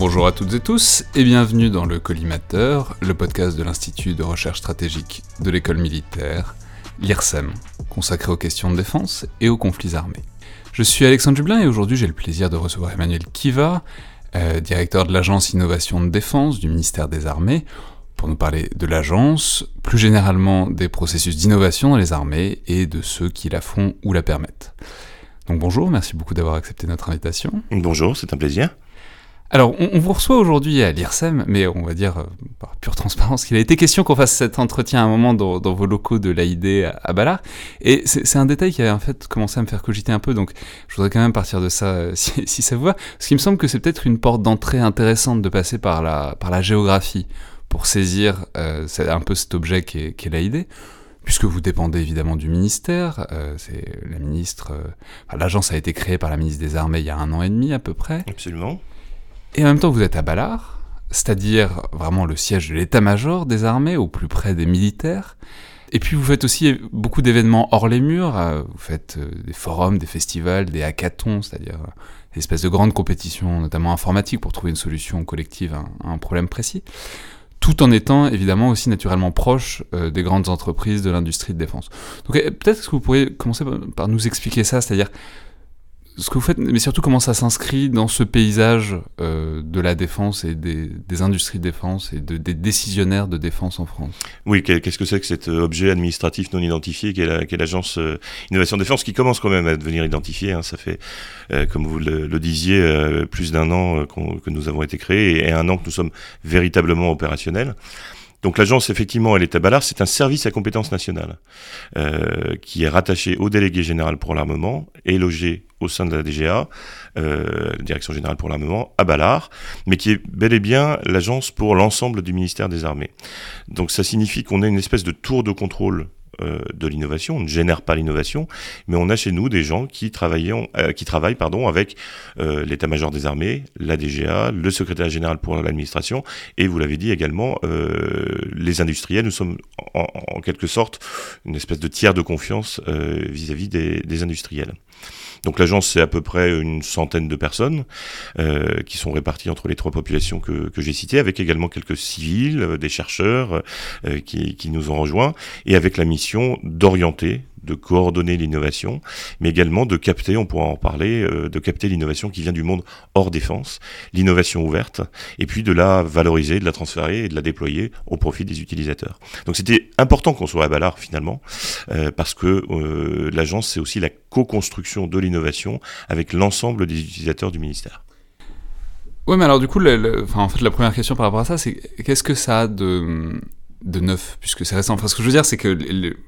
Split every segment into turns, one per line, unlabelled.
Bonjour à toutes et tous et bienvenue dans le Collimateur, le podcast de l'Institut de recherche stratégique de l'école militaire, l'IRSEM, consacré aux questions de défense et aux conflits armés. Je suis Alexandre Dublin et aujourd'hui j'ai le plaisir de recevoir Emmanuel Kiva, euh, directeur de l'agence Innovation de Défense du ministère des Armées, pour nous parler de l'agence, plus généralement des processus d'innovation dans les armées et de ceux qui la font ou la permettent. Donc bonjour, merci beaucoup d'avoir accepté notre invitation.
Bonjour, c'est un plaisir.
Alors, on, vous reçoit aujourd'hui à l'IRSEM, mais on va dire, euh, par pure transparence, qu'il a été question qu'on fasse cet entretien à un moment dans, vos locaux de l'AID à, à Ballard. Et c'est un détail qui avait en fait commencé à me faire cogiter un peu, donc je voudrais quand même partir de ça, euh, si, ça vous va. Parce qu'il me semble que c'est peut-être une porte d'entrée intéressante de passer par la, par la géographie pour saisir euh, un peu cet objet qui est, qui est l'AID puisque vous dépendez évidemment du ministère. Euh, c'est la ministre. Euh, L'agence a été créée par la ministre des Armées il y a un an et demi à peu près.
Absolument.
Et en même temps, vous êtes à Ballard, c'est-à-dire vraiment le siège de l'état-major des armées, au plus près des militaires. Et puis vous faites aussi beaucoup d'événements hors les murs. Euh, vous faites des forums, des festivals, des hackathons, c'est-à-dire des espèces de grandes compétitions, notamment informatiques, pour trouver une solution collective à un problème précis tout en étant évidemment aussi naturellement proche euh, des grandes entreprises de l'industrie de défense. Donc euh, peut-être que vous pourriez commencer par nous expliquer ça, c'est-à-dire mais surtout comment ça s'inscrit dans ce paysage euh, de la défense et des, industries de défense et des décisionnaires de défense en France.
Oui, qu'est-ce que c'est que cet objet administratif non identifié qui est l'agence euh, Innovation Défense qui commence quand même à devenir identifié. Hein, ça fait, euh, comme vous le, disiez, plus d'un an que nous avons été créés et un an que nous sommes véritablement opérationnels. Donc l'agence, effectivement, elle est à Ballard, c'est un service à compétence nationale euh, qui est rattaché au délégué général pour l'armement et logé au sein de la DGA, euh, Direction générale pour l'armement, à Ballard, mais qui est bel et bien l'agence pour l'ensemble du ministère des Armées. Donc ça signifie qu'on a une espèce de tour de contrôle de l'innovation, on ne génère pas l'innovation, mais on a chez nous des gens qui, euh, qui travaillent pardon, avec euh, l'état-major des armées, la DGA, le secrétaire général pour l'administration, et vous l'avez dit également, les industriels. Nous sommes en, quelque sorte une espèce de tiers de confiance vis-à-vis des industriels. Donc l'agence, c'est à peu près une centaine de personnes euh, qui sont réparties entre les trois populations que, que j'ai citées, avec également quelques civils, euh, des chercheurs euh, qui, qui nous ont rejoints, et avec la mission d'orienter de coordonner l'innovation, mais également de capter, on pourra en parler, euh, de capter l'innovation qui vient du monde hors défense, l'innovation ouverte, et puis de la valoriser, de la transférer et de la déployer au profit des utilisateurs. Donc c'était important qu'on soit à Ballard finalement, euh, parce que euh, l'agence c'est aussi la co-construction de l'innovation avec l'ensemble des utilisateurs du ministère.
Oui, mais alors du coup, en fait, la première question par rapport à ça, c'est qu'est-ce que ça a de de neuf, puisque c'est récent. Enfin, ce que je veux dire, c'est que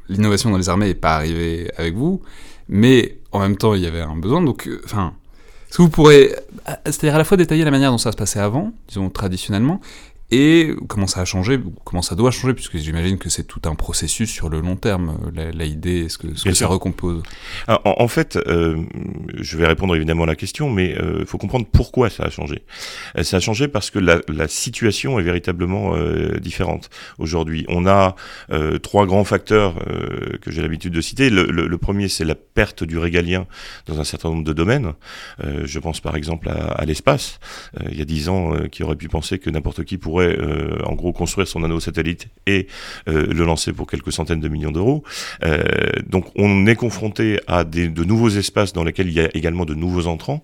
l'innovation dans les armées n'est pas arrivée avec vous, mais en même temps, il y avait un besoin. Donc, euh, enfin, est-ce que vous pourrez, c'est-à-dire à la fois détailler la manière dont ça se passait avant, disons traditionnellement, et comment ça a changé, comment ça doit changer, puisque j'imagine que c'est tout un processus sur le long terme, la, idée, ce que, ce que ça recompose?
en, fait, euh, je vais répondre évidemment à la question, mais il euh, faut comprendre pourquoi ça a changé. Euh, ça a changé parce que la, la situation est véritablement différente. Aujourd'hui, on a trois grands facteurs que j'ai l'habitude de citer. Le, le, le premier, c'est la perte du régalien dans un certain nombre de domaines. je pense par exemple à, à l'espace. il y a dix ans, qui aurait pu penser que n'importe qui pourrait euh, en gros construire son anneau satellite et euh, le lancer pour quelques centaines de millions d'euros. Euh, donc on est confronté à des, de nouveaux espaces dans lesquels il y a également de nouveaux entrants,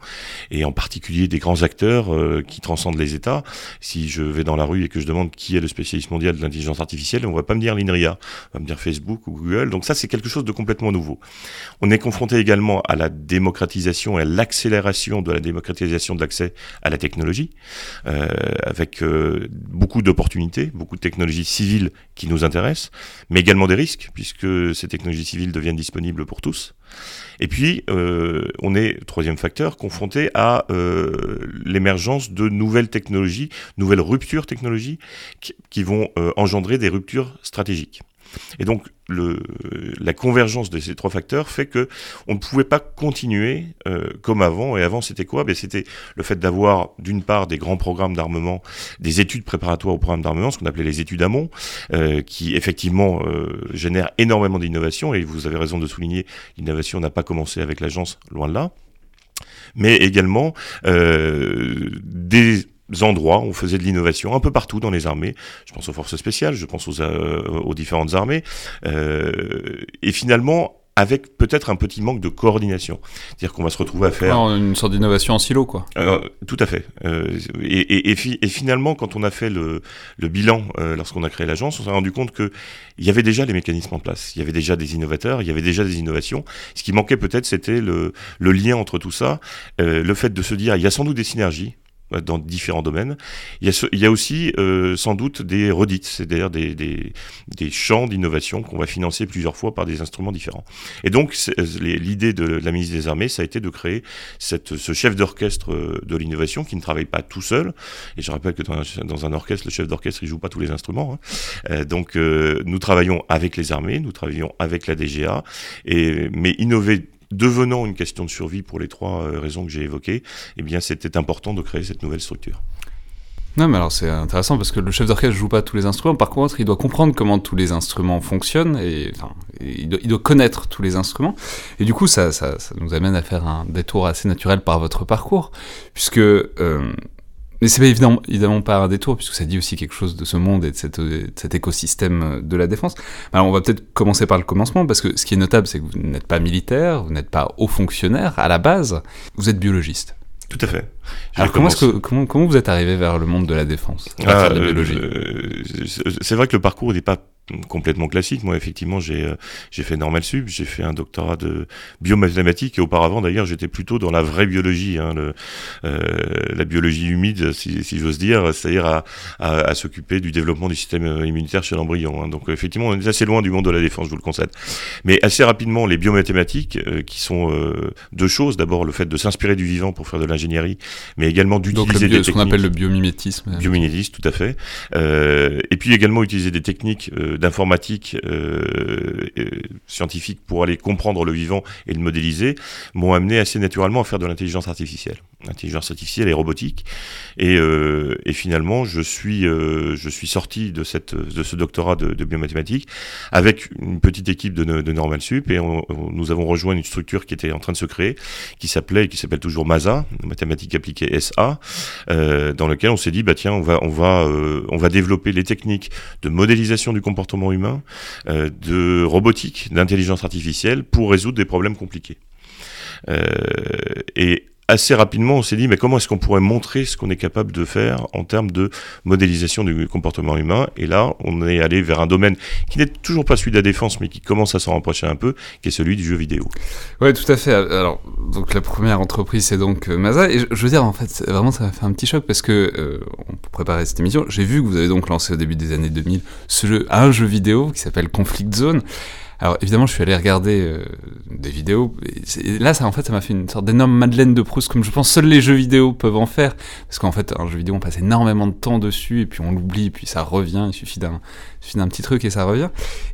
et en particulier des grands acteurs qui transcendent les États. Si je vais dans la rue et que je demande qui est le spécialiste mondial de l'intelligence artificielle, on va pas me dire l'INRIA, on va me dire Facebook ou Google. Donc ça, c'est quelque chose de complètement nouveau. On est confronté également à la démocratisation et à l'accélération de la démocratisation de l'accès à la technologie, avec euh, beaucoup d'opportunités, beaucoup de technologies civiles qui nous intéressent, mais également des risques, puisque ces technologies civiles deviennent disponibles pour tous. Et puis, euh, on est, troisième facteur, confronté à euh, l'émergence de nouvelles technologies, nouvelles ruptures technologiques qui, vont euh, engendrer des ruptures stratégiques. Et donc, la convergence de ces trois facteurs fait que on ne pouvait pas continuer euh, comme avant. Et avant, c'était quoi? Ben, C'était le fait d'avoir, d'une part, des grands programmes d'armement, des études préparatoires au programme d'armement, ce qu'on appelait les études amont, euh, qui effectivement euh, génèrent énormément d'innovation. Et vous avez raison de souligner, l'innovation n'a pas commencé avec l'agence, loin de là. Mais également euh, des endroits, on faisait de l'innovation un peu partout dans les armées. Je pense aux forces spéciales, je pense aux, euh, aux différentes armées. Euh, et finalement, avec peut-être un petit manque de coordination. C'est-à-dire qu'on va se retrouver à faire...
une sorte d'innovation en silo, quoi.
Euh, tout à fait. Euh, et, et, et, et, finalement, quand on a fait le, le bilan, euh, lorsqu'on a créé l'agence, on s'est rendu compte qu'il y avait déjà les mécanismes en place. Il y avait déjà des innovateurs, il y avait déjà des innovations. Ce qui manquait peut-être, c'était le, le lien entre tout ça, euh, le fait de se dire, il y a sans doute des synergies, dans différents domaines. Il y a, il y a aussi euh, sans doute des redites, c'est-à-dire des, des, des, champs d'innovation qu'on va financer plusieurs fois par des instruments différents. Et donc l'idée de la ministre des Armées, ça a été de créer cette, ce chef d'orchestre euh, de l'innovation qui ne travaille pas tout seul. Et je rappelle que dans un, dans un orchestre, le chef d'orchestre, il joue pas tous les instruments. Hein. Euh, donc euh, nous travaillons avec les armées, nous travaillons avec la DGA, et, mais innover devenant une question de survie pour les trois euh, raisons que j'ai évoquées, eh bien c'était important de créer cette nouvelle structure.
Non, mais alors c'est intéressant parce que le chef d'orchestre joue pas tous les instruments. Par contre, il doit comprendre comment tous les instruments fonctionnent et, enfin, il, doit, connaître tous les instruments. Et du coup, ça, ça, ça, nous amène à faire un détour assez naturel par votre parcours, puisque euh, mais c'est évidemment, évidemment pas un détour, puisque ça dit aussi quelque chose de ce monde et de, cette, de cet écosystème de la défense. Alors on va peut-être commencer par le commencement, parce que ce qui est notable, c'est que vous n'êtes pas militaire, vous n'êtes pas haut fonctionnaire à la base, vous êtes biologiste.
Tout à fait.
Alors comment, que, comment, comment, vous êtes arrivé vers le monde de la défense
ah, biologie? euh, C'est vrai que le parcours n'est pas complètement classique. Moi, effectivement, j'ai euh, j'ai fait normal sub, j'ai fait un doctorat de biomathématiques et auparavant, d'ailleurs, j'étais plutôt dans la vraie biologie, hein, le, euh, la biologie humide, si, si j'ose dire, c'est-à-dire à, à, à s'occuper du développement du système immunitaire chez l'embryon. Hein. Donc, effectivement, on est assez loin du monde de la défense, je vous le concède. Mais assez rapidement, les biomathématiques, euh, qui sont euh, deux choses. D'abord, le fait de s'inspirer du vivant pour faire de l'ingénierie, mais également d'utiliser
des ce qu'on appelle le biomimétisme.
Biomimétisme, tout à fait. Euh, et puis également utiliser des techniques d'informatique euh, scientifique pour aller comprendre le vivant et le modéliser m'ont amené assez naturellement à faire de l'intelligence artificielle, intelligence artificielle et robotique. Et, euh, finalement, je suis euh, je suis sorti de cette de ce doctorat de, de biomathématiques avec une petite équipe de, de Normal Sup et nous avons rejoint une structure qui était en train de se créer, qui s'appelait et qui s'appelle toujours MASA, mathématiques appliquées SA, dans lequel on s'est dit bah tiens on va on va on va développer les techniques de modélisation du comportement humain, euh, de robotique, d'intelligence artificielle pour résoudre des problèmes compliqués. Euh, et assez rapidement, on s'est dit, mais comment est-ce qu'on pourrait montrer ce qu'on est capable de faire en termes de modélisation du comportement humain? Et là, on est allé vers un domaine qui n'est toujours pas celui de la défense, mais qui commence à s'en rapprocher un peu, qui est celui du jeu vidéo.
Ouais, tout à fait. Alors, donc la première entreprise, c'est donc euh, Masa. Et je, je, veux dire, en fait, vraiment, ça m'a fait un petit choc parce que, euh, pour préparer cette émission, j'ai vu que vous avez donc lancé au début des années 2000 ce jeu, un jeu vidéo qui s'appelle Conflict Zone. Alors évidemment, je suis allé regarder euh, des vidéos. Et, et là, ça en fait, ça m'a fait une sorte d'énorme Madeleine de Proust, comme je pense seuls les jeux vidéo peuvent en faire, parce qu'en fait, un jeu vidéo, on passe énormément de temps dessus, et puis on l'oublie, et puis ça revient. Il suffit d'un, petit truc et ça revient.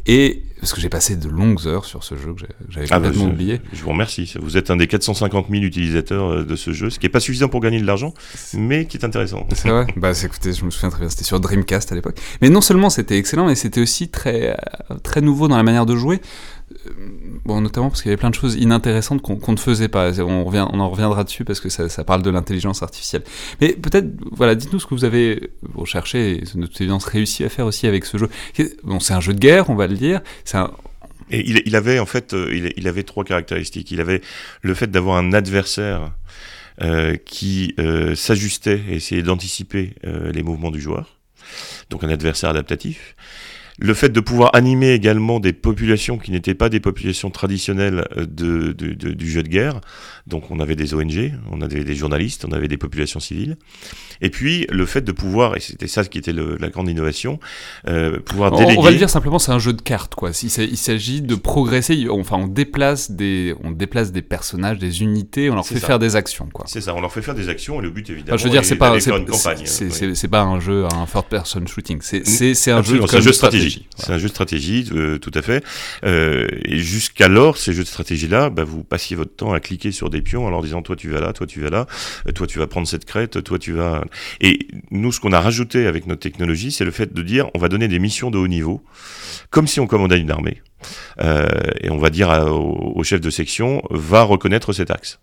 Et parce que j'ai passé de longues heures sur ce jeu que j'avais ah complètement
bah je,
oublié.
Je vous remercie. Vous êtes un des 450 000 utilisateurs euh, de ce jeu, ce qui est pas suffisant pour gagner de l'argent, mais qui est intéressant.
C'est vrai. bah, écoutez, je me souviens très bien. C'était sur Dreamcast à l'époque. Mais non seulement c'était excellent, mais c'était aussi très, très nouveau dans la manière de jouer bon, notamment parce qu'il y avait plein de choses inintéressantes qu'on qu ne faisait pas. On, revient, on en reviendra dessus parce que ça, parle de l'intelligence artificielle. Mais peut-être, voilà, dites-nous ce que vous avez recherché et de toute évidence réussi à faire aussi avec ce jeu. Bon, c'est un jeu de guerre, on va le dire. C'est
et il, avait en fait, il, il, avait trois caractéristiques. Il avait le fait d'avoir un adversaire euh, qui euh, s'ajustait et essayait d'anticiper euh, les mouvements du joueur. Donc un adversaire adaptatif le fait de pouvoir animer également des populations qui n'étaient pas des populations traditionnelles de, du jeu de guerre. Donc on avait des ONG, on avait des journalistes, on avait des populations civiles. Et puis le fait de pouvoir, et c'était ça qui était le, la grande innovation, euh, pouvoir
on,
déléguer.
On va le dire simplement, c'est un jeu de cartes, quoi. Il, il s'agit de progresser. Enfin, on déplace des, on déplace des personnages, des unités, on leur fait ça. faire des actions, quoi.
C'est ça, on leur fait faire des actions et le but évidemment.
Enfin, je veux dire, c'est pas,
c'est
pas un jeu, un third person shooting. C'est un jeu,
de, un jeu de stratégie. stratégie. C'est un jeu de stratégie, euh, tout à fait. Euh, et jusqu'alors, ces jeux de stratégie-là, bah, vous passiez votre temps à cliquer sur des pions en leur disant toi tu vas là, toi tu vas là, euh, toi tu vas prendre cette crête, toi tu vas. Et nous, ce qu'on a rajouté avec notre technologie, c'est le fait de dire on va donner des missions de haut niveau, comme si on commandait une armée. Euh, et on va dire au chef de section va reconnaître cet axe.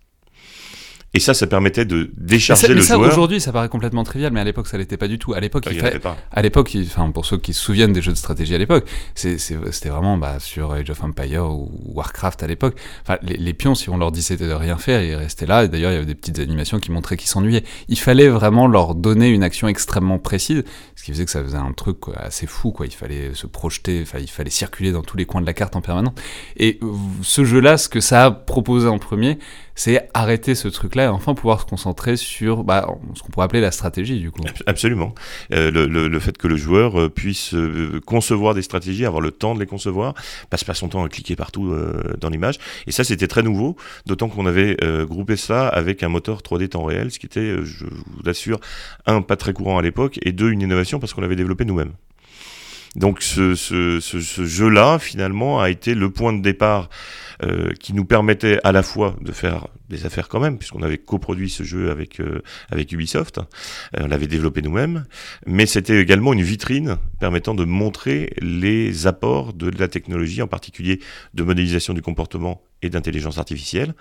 Et ça, ça permettait de décharger
mais
le
ça,
joueur.
Aujourd'hui, ça paraît complètement trivial, mais à l'époque, ça l'était pas du tout. À l'époque,
Ah,
il
il pas.
à l'époque, il- enfin pour ceux qui se souviennent des jeux de stratégie à l'époque, c'était vraiment bah, sur Age of Empire ou Warcraft à l'époque. Enfin, les, les pions, si on leur disait de rien faire, ils restaient là. Et d'ailleurs, il y avait des petites animations qui montraient qu'ils s'ennuyaient. Il fallait vraiment leur donner une action extrêmement précise, ce qui faisait que ça faisait un truc quoi, assez fou. Quoi. Il fallait se projeter, enfin, il fallait circuler dans tous les coins de la carte en permanence. Et ce jeu-là, ce que ça a proposé en premier, c'est arrêter ce truc-là et enfin pouvoir se concentrer sur bah, ce qu'on pourrait appeler la stratégie du coup.
Absolument. Euh, le, fait que le joueur euh, puisse euh, concevoir des stratégies, avoir le temps de les concevoir, passe pas son temps à cliquer partout dans l'image. Et ça, c'était très nouveau, d'autant qu'on avait groupé ça avec un moteur 3D temps réel, ce qui était, je vous l'assure, un, pas très courant à l'époque, et deux, une innovation parce qu'on l'avait développé nous-mêmes. Donc ce jeu-là, finalement, a été le point de départ euh, qui nous permettait à la fois de faire des affaires quand même, puisqu'on avait coproduit ce jeu avec, euh, avec Ubisoft, Euh, on l'avait développé nous-mêmes, mais c'était également une vitrine permettant de montrer les apports de la technologie, en particulier de modélisation du comportement et d'intelligence artificielle.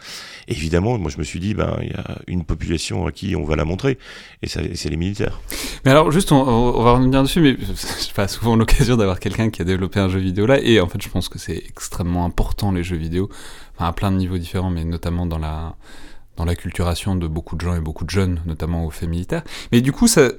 Évidemment, moi je me suis dit, ben il y a une population à qui on va la montrer, et c'est les militaires.
Mais alors, juste, on, on va revenir dessus, mais j'ai pas souvent l'occasion d'avoir quelqu'un qui a développé un jeu vidéo là, et en fait, je pense que c'est extrêmement important les jeux vidéo, enfin, à plein de niveaux différents, mais notamment dans la dans l'acculturation de beaucoup de gens et beaucoup de jeunes, notamment aux faits militaires. Mais du coup, ça.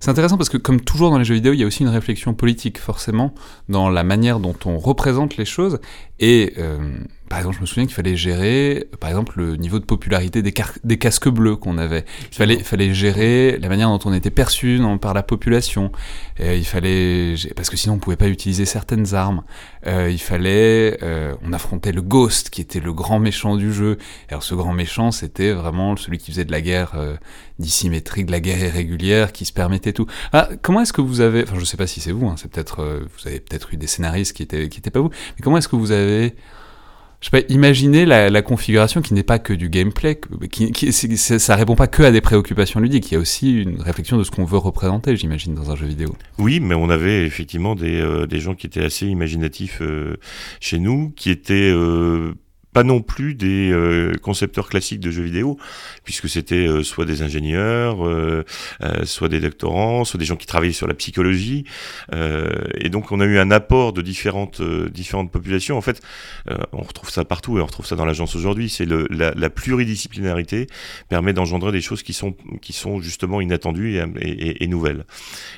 C'est intéressant parce que, comme toujours dans les jeux vidéo, il y a aussi une réflexion politique, forcément, dans la manière dont on représente les choses. Et, euh, par exemple, je me souviens qu'il fallait gérer, par exemple, le niveau de popularité des, casques bleus qu'on avait. Il fallait, gérer la manière dont on était perçu par la population. Euh, il fallait, parce que sinon on pouvait pas utiliser certaines armes. Euh, il fallait, euh, on affrontait le Ghost, qui était le grand méchant du jeu. Alors ce grand méchant, c'était vraiment celui qui faisait de la guerre euh, dissymétrique, de la guerre irrégulière, qui se permettait tout. Ah, comment est-ce que vous avez, enfin je sais pas si c'est vous, hein, c'est peut-être, vous avez peut-être eu des scénaristes qui étaient, qui étaient pas vous, mais comment est-ce que vous avez je sais pas, imaginez la, la configuration qui n'est pas que du gameplay, qui, qui, ça répond pas que à des préoccupations ludiques, il y a aussi une réflexion de ce qu'on veut représenter, j'imagine, dans un jeu vidéo.
Oui, mais on avait effectivement des, euh, des gens qui étaient assez imaginatifs euh, chez nous, qui étaient euh, pas non plus des euh, concepteurs classiques de jeux vidéo, puisque c'était euh, soit des ingénieurs, euh, euh, soit des doctorants, soit des gens qui travaillaient sur la psychologie, euh, et donc on a eu un apport de différentes euh, différentes populations. En fait, on retrouve ça partout et on retrouve ça dans l'agence aujourd'hui. C'est la, la pluridisciplinarité permet d'engendrer des choses qui sont qui sont justement inattendues et, et- et nouvelles.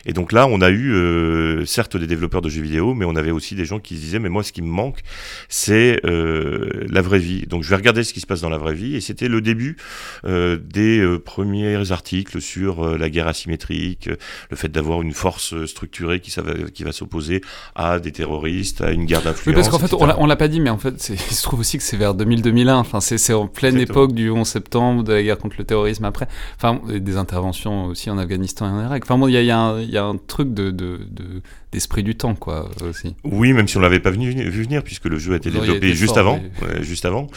Et donc là, on a eu certes des développeurs de jeux vidéo, mais on avait aussi des gens qui se disaient, mais moi, ce qui me manque, c'est la vraie vie. Donc je vais regarder ce qui se passe dans la vraie vie. Et c'était le début euh, des euh, premiers articles sur euh, la guerre asymétrique, le fait d'avoir une force structurée qui, ça va- qui va s'opposer à des terroristes, à une guerre d'influence.
Oui, parce qu'en fait,
etc.
on l'a- pas dit, mais en fait, il se trouve aussi que c'est vers 2000-2001. Enfin, c'est en pleine
Exactement.
époque du 11 septembre, de la guerre contre le terrorisme après. Enfin, des interventions aussi en Afghanistan et en Irak. Enfin, bon, il y a, il y a y a un truc de de- de- d'esprit du temps, quoi, aussi.
Oui, même si on l'avait pas venu, vu venir, puisque le jeu a été développé juste
fort,
avant, ouais, juste avant.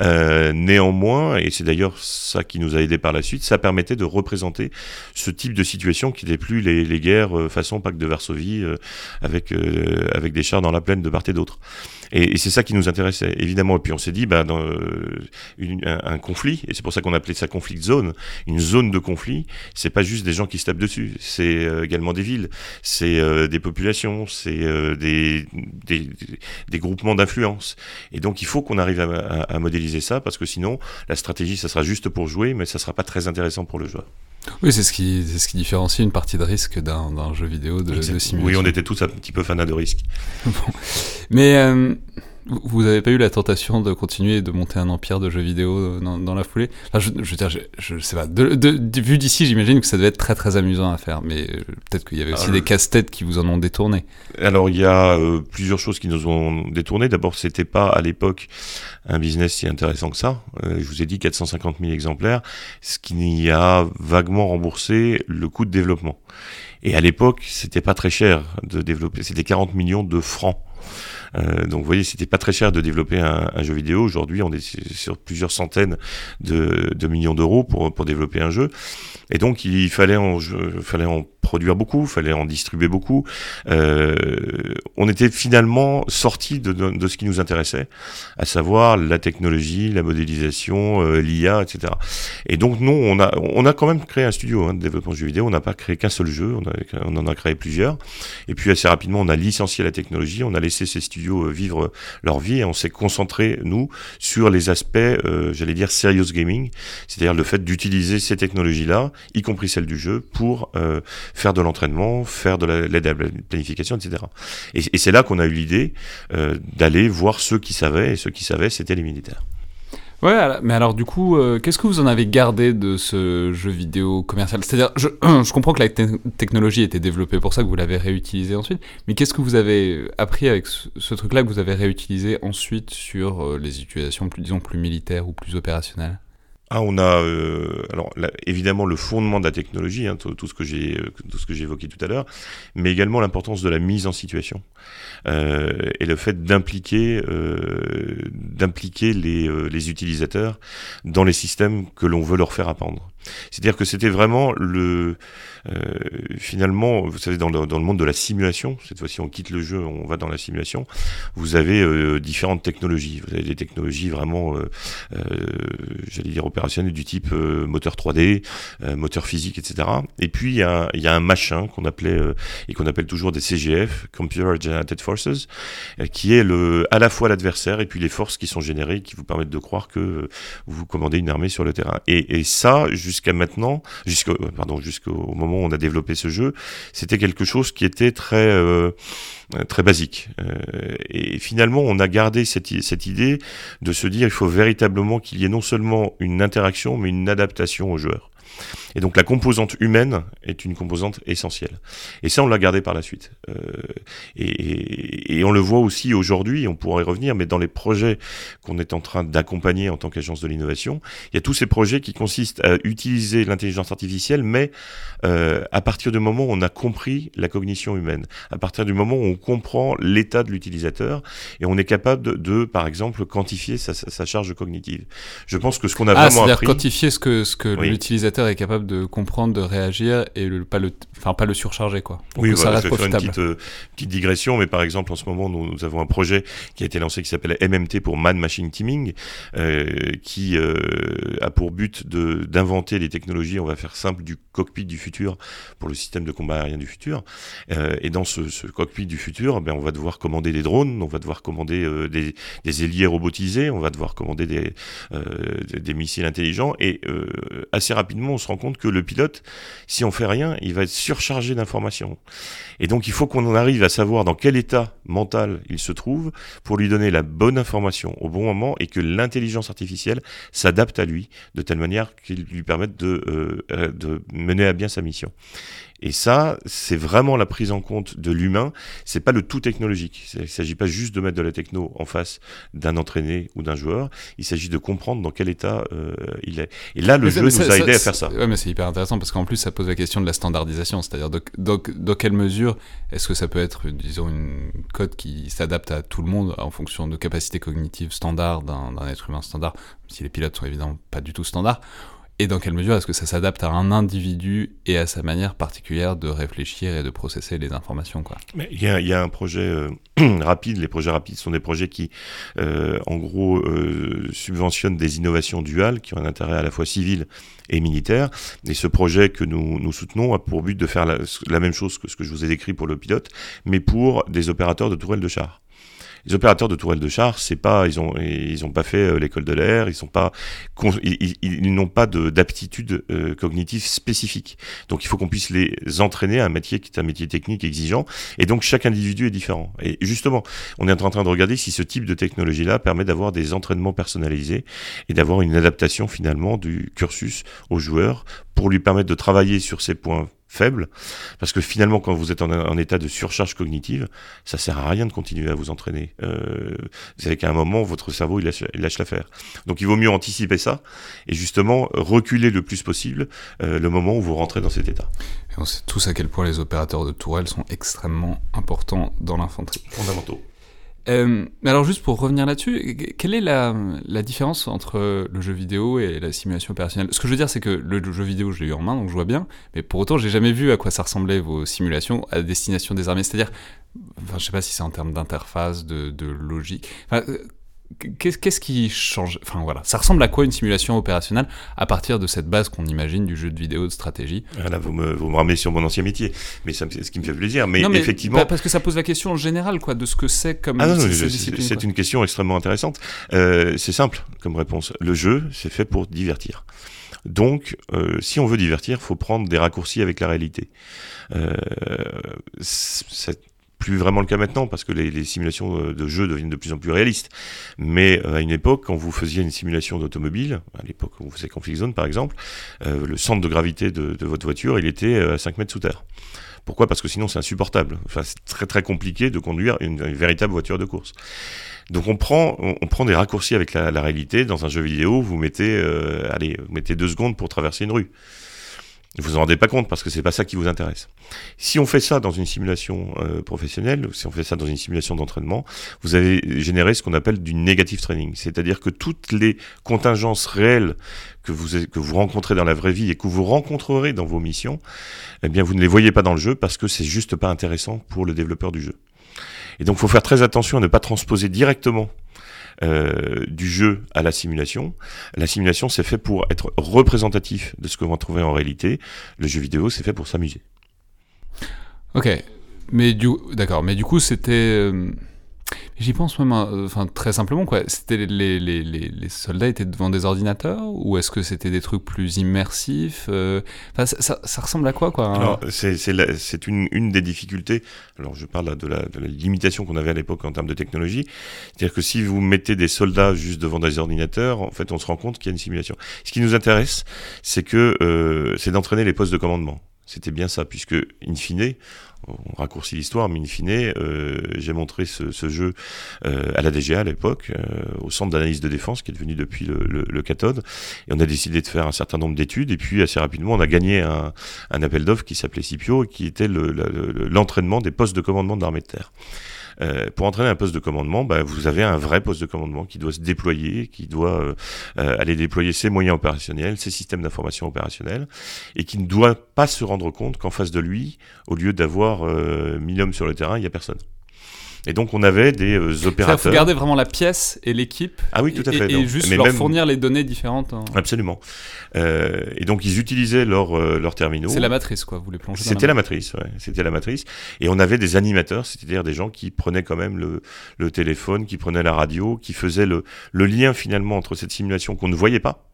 Euh, néanmoins, et c'est d'ailleurs ça qui nous a aidé par la suite, ça permettait de représenter ce type de situation qui n'était plus les, les guerres euh, façon pacte de Varsovie euh, avec euh, avec des chars dans la plaine de part et d'autre. Et, et c'est ça qui nous intéressait évidemment. Et puis on s'est dit, bah, dans euh, une- un, un conflit, et c'est pour ça qu'on appelait ça conflit zone, une zone de conflit, c'est pas juste des gens qui se tapent dessus, c'est euh, également des villes, c'est euh, des populations, c'est des, des, des groupements d'influence. Et donc il faut qu'on arrive à, à- à modéliser ça, parce que sinon, la stratégie, ça sera juste pour jouer, mais ça sera pas très intéressant pour le joueur.
Oui, c'est ce qui, c'est ce qui différencie une partie de risque d'un d'un jeu vidéo de, de simulation.
oui, on était tous un petit peu fanats de risque.
Mais euh, vous- vous avez pas eu la tentation de continuer et de monter un empire de jeux vidéo euh, dans, dans la foulée? Enfin, je, je veux dire, je, je sais pas. De, de- de- vu d'ici, j'imagine que ça devait être très très amusant à faire, mais euh, peut-être qu'il y avait aussi
Ah,
des casse-têtes qui vous en ont détourné.
Alors il y a euh, plusieurs choses qui nous ont détourné. D'abord, c'était pas à l'époque un business si intéressant que ça. Euh, je vous ai dit 450 000 exemplaires, ce qui a vaguement remboursé le coût de développement. Et à l'époque, c'était pas très cher de développer. C'était 40 millions de francs. Euh, donc vous voyez, c'était pas très cher de développer un, un jeu vidéo. Aujourd'hui, on est sur- plusieurs centaines de, de millions d'euros pour, pour développer un jeu. Et donc il fallait en, fallait en produire beaucoup, fallait en distribuer beaucoup. Euh, on était finalement sorti de, de, ce qui nous intéressait, à savoir la technologie, la modélisation, euh, l'IA, etc. Et donc nous, on a, on a quand même créé un studio hein, de développement de jeux vidéo. On n'a pas créé qu'un seul jeu, on, a, on, en a créé plusieurs. Et puis assez rapidement, on a licencié la technologie, on a laissé ces studios vivre leur vie et on s'est concentré nous sur les aspects, j'allais dire serious gaming, c'est-à-dire le fait d'utiliser ces technologies-là, y compris celles du jeu, pour euh, faire de l'entraînement, faire de l'aide à la planification, etc. Et, c'est là qu'on a eu l'idée euh, d'aller voir ceux qui savaient, et ceux qui savaient, c'était les militaires.
Ouais, mais alors du coup, euh, qu'est-ce que vous en avez gardé de ce jeu vidéo commercial? C'est-à-dire, je, je, comprends que la technologie était développée pour ça, que vous l'avez réutilisé ensuite, mais qu'est-ce que vous avez appris avec ce, ce truc-là que vous avez réutilisé ensuite sur euh, les utilisations, plus, disons, plus militaires ou plus opérationnelles?
Ah, on a euh, alors évidemment le fondement de la technologie, hein, tout, ce que j'ai euh, tout ce que j'ai évoqué tout à l'heure, mais également l'importance de la mise en situation euh, et le fait d'impliquer d'impliquer les, les utilisateurs dans les systèmes que l'on veut leur faire apprendre. C'est-à-dire que c'était vraiment le euh, finalement, vous savez, dans le, dans le, monde de la simulation, cette fois-ci on quitte le jeu, on va dans la simulation, vous avez euh, différentes technologies. Vous avez des technologies vraiment, euh, j'allais dire opérationnelles du type moteur 3D, moteur physique, etc. Et puis il y a, y a, un machin qu'on appelait et qu'on appelle toujours des CGF, Computer Generated Forces, qui est le, à la fois l'adversaire et puis les forces qui sont générées, qui vous permettent de croire que vous commandez une armée sur le terrain. Et, et ça, jusqu'à maintenant, jusqu'au pardon, jusqu'au moment où on a développé ce jeu, c'était quelque chose qui était très euh, très basique. Euh, et finalement, on a gardé cette, cette idée de se dire il faut véritablement qu'il y ait non seulement une interaction, mais une adaptation aux joueurs. Et donc la composante humaine est une composante essentielle. Et ça, on l'a gardé par la suite. Euh, et, et, on le voit aussi aujourd'hui, on pourrait y revenir, mais dans les projets qu'on est en train d'accompagner en tant qu'agence de l'innovation, il y a tous ces projets qui consistent à utiliser l'intelligence artificielle, mais euh, à partir du moment où on a compris la cognition humaine, à partir du moment où on comprend l'état de l'utilisateur, et on est capable de, de par exemple, quantifier sa, sa, charge cognitive. Je pense que ce qu'on a
ah,
vraiment appris...
quantifier ce que, ce que l'utilisateur est capable de comprendre, de réagir et le, pas, le, enfin, pas le surcharger. Quoi,
oui, voilà, je vais faire une petite, euh, petite, digression, mais par exemple, en ce moment, nous, nous, avons un projet qui a été lancé qui s'appelle MMT pour Man Machine Teaming, euh, qui euh, a pour but d'inventer les technologies, on va faire simple, du cockpit du futur pour le système de combat aérien du futur. Et dans ce, ce, cockpit du futur, ben, on va devoir commander des drones, on va devoir commander des, des ailiers robotisés, on va devoir commander des, des missiles intelligents, et assez rapidement, on se rend compte que le pilote, si on fait rien, il va être surchargé d'informations. Et donc il faut qu'on arrive à savoir dans quel état mental il se trouve pour lui donner la bonne information au bon moment et que l'intelligence artificielle s'adapte à lui de telle manière qu'il lui permette de, euh, de mener à bien sa mission. Et ça, c'est vraiment la prise en compte de l'humain. C'est pas le tout technologique. Il s'agit pas juste de mettre de la techno en face d'un entraîné ou d'un joueur. Il s'agit de comprendre dans quel état euh, il est. Et là, le jeu nous a aidé à faire ça.
Ouais, mais c'est hyper intéressant parce qu'en plus, ça pose la question de la standardisation. C'est-à-dire, dans, quelle mesure est-ce que ça peut être, disons, une code qui s'adapte à tout le monde en fonction de capacités cognitives standards d'un être humain standard, si les pilotes sont évidemment pas du tout standards, et dans quelle mesure est-ce que ça s'adapte à un individu et à sa manière particulière de réfléchir et de processer les informations quoi?
Il y, a un projet euh, rapide, les projets rapides sont des projets qui, euh, en gros, euh, subventionnent des innovations duales qui ont un intérêt à la fois civil et militaire. Et ce projet que nous, nous soutenons a pour but de faire la, la même chose que ce que je vous ai décrit pour le pilote, mais pour des opérateurs de tourelles de char les opérateurs de tourelles de char, c'est pas, ils ont, ils ont pas fait euh, l'école de l'air, ils sont pas, ils, n'ont pas d'aptitude euh, cognitive spécifique. Donc il faut qu'on puisse les entraîner à un métier qui est un métier technique exigeant. Et donc chaque individu est différent. Et justement, on est en train de regarder si ce type de technologie-là permet d'avoir des entraînements personnalisés et d'avoir une adaptation finalement du cursus au joueur pour lui permettre de travailler sur ses points faible, parce que finalement, quand vous êtes en, état de surcharge cognitive, ça sert à rien de continuer à vous entraîner. Euh, vous savez qu'à un moment, votre cerveau, il lâche, il lâche l'affaire. Donc, il vaut mieux anticiper ça et justement reculer le plus possible euh, le moment où vous rentrez dans cet état.
Et on sait tous à quel point les opérateurs de tourelles sont extrêmement importants dans l'infanterie.
Fondamentaux.
Euh, alors juste pour revenir là-dessus, quelle est la, la, différence entre le jeu vidéo et la simulation opérationnelle Ce que je veux dire, c'est que le jeu vidéo, je l'ai eu en main, donc je vois bien, mais pour autant, j'ai jamais vu à quoi ça ressemblait vos simulations à destination des armées. C'est-à-dire, enfin, je sais pas si c'est en termes d'interface, de, de, logique. Euh, Qu'est-ce qui change Enfin voilà, ça ressemble à quoi une simulation opérationnelle à partir de cette base qu'on imagine du jeu de vidéo de stratégie?
Ah Là, vous me, vous me ramenez sur mon ancien métier, mais c'est ce qui me fait plaisir. Mais, effectivement,
bah, parce que ça pose la question en général, quoi, de ce que c'est comme.
Ah c'est une question extrêmement intéressante. Euh, c'est simple comme réponse. Le jeu, c'est fait pour divertir. Donc, euh, si on veut divertir, faut prendre des raccourcis avec la réalité. Euh, cette plus vraiment le cas maintenant parce que les, simulations euh, de jeux deviennent de plus en plus réalistes. Mais euh, à une époque, quand vous faisiez une simulation d'automobile, à l'époque où vous faisiez Conflict Zone par exemple, euh, le centre de gravité de, votre voiture, il était à 5 mètres sous terre. Pourquoi? Parce que sinon c'est insupportable. Enfin, c'est très très compliqué de conduire une, véritable voiture de course. Donc on prend, on, prend des raccourcis avec la, réalité. Dans un jeu vidéo, vous mettez, allez, vous mettez deux secondes pour traverser une rue. Vous en rendez pas compte parce que c'est pas ça qui vous intéresse. Si on fait ça dans une simulation euh, professionnelle, si on fait ça dans une simulation d'entraînement, vous avez généré ce qu'on appelle du negative training, c'est-à-dire que toutes les contingences réelles que vous que vous rencontrez dans la vraie vie et que vous rencontrerez dans vos missions, eh bien vous ne les voyez pas dans le jeu parce que c'est juste pas intéressant pour le développeur du jeu. Et donc, faut faire très attention à ne pas transposer directement euh, du jeu à la simulation. La simulation, c'est fait pour être représentatif de ce que vous trouver en réalité. Le jeu vidéo, c'est fait pour s'amuser.
Ok, mais du, d'accord, mais du coup, c'était. J'y pense même, euh, enfin très simplement quoi. C'était les, les, les, soldats étaient devant des ordinateurs ou est-ce que c'était des trucs plus immersifs euh, ça, ça, ressemble à quoi quoi
hein? C'est une, une des difficultés. Alors je parle de la, de la limitation qu'on avait à l'époque en termes de technologie. C'est-à-dire que si vous mettez des soldats juste devant des ordinateurs, en fait on se rend compte qu'il y a une simulation. Ce qui nous intéresse, c'est que euh, c'est d'entraîner les postes de commandement. C'était bien ça, puisque, in fine, on raccourcit l'histoire, mais in fine, euh, j'ai montré ce, jeu euh, à la DGA à l'époque, euh, au centre d'analyse de défense, qui est devenu depuis le, cathode, et on a décidé de faire un certain nombre d'études, et puis assez rapidement, on a gagné un, un appel d'offres qui s'appelait Scipio, et qui était l'entraînement des postes de commandement de l'armée de terre. Euh, pour entraîner un poste de commandement, bah, vous avez un vrai poste de commandement qui doit se déployer, qui doit euh, euh, aller déployer ses moyens opérationnels, ses systèmes d'information opérationnels, et qui ne doit pas se rendre compte qu'en face de lui, au lieu d'avoir 1000 hommes sur le terrain, il n'y a personne. Et donc on avait des euh, opérateurs. Il
faut garder vraiment la pièce et l'équipe.
Ah oui, tout à fait.
Et, juste leur fournir les données différentes.
Absolument. Euh, et donc ils utilisaient leurs euh, leur terminaux.
C'est la matrice, quoi. Vous les plongez.
C'était la matrice, ouais. C'était la matrice. Et on avait des animateurs, c'est-à-dire des gens qui prenaient quand même le, le téléphone, qui prenaient la radio, qui faisaient le, le lien finalement entre cette simulation qu'on ne voyait pas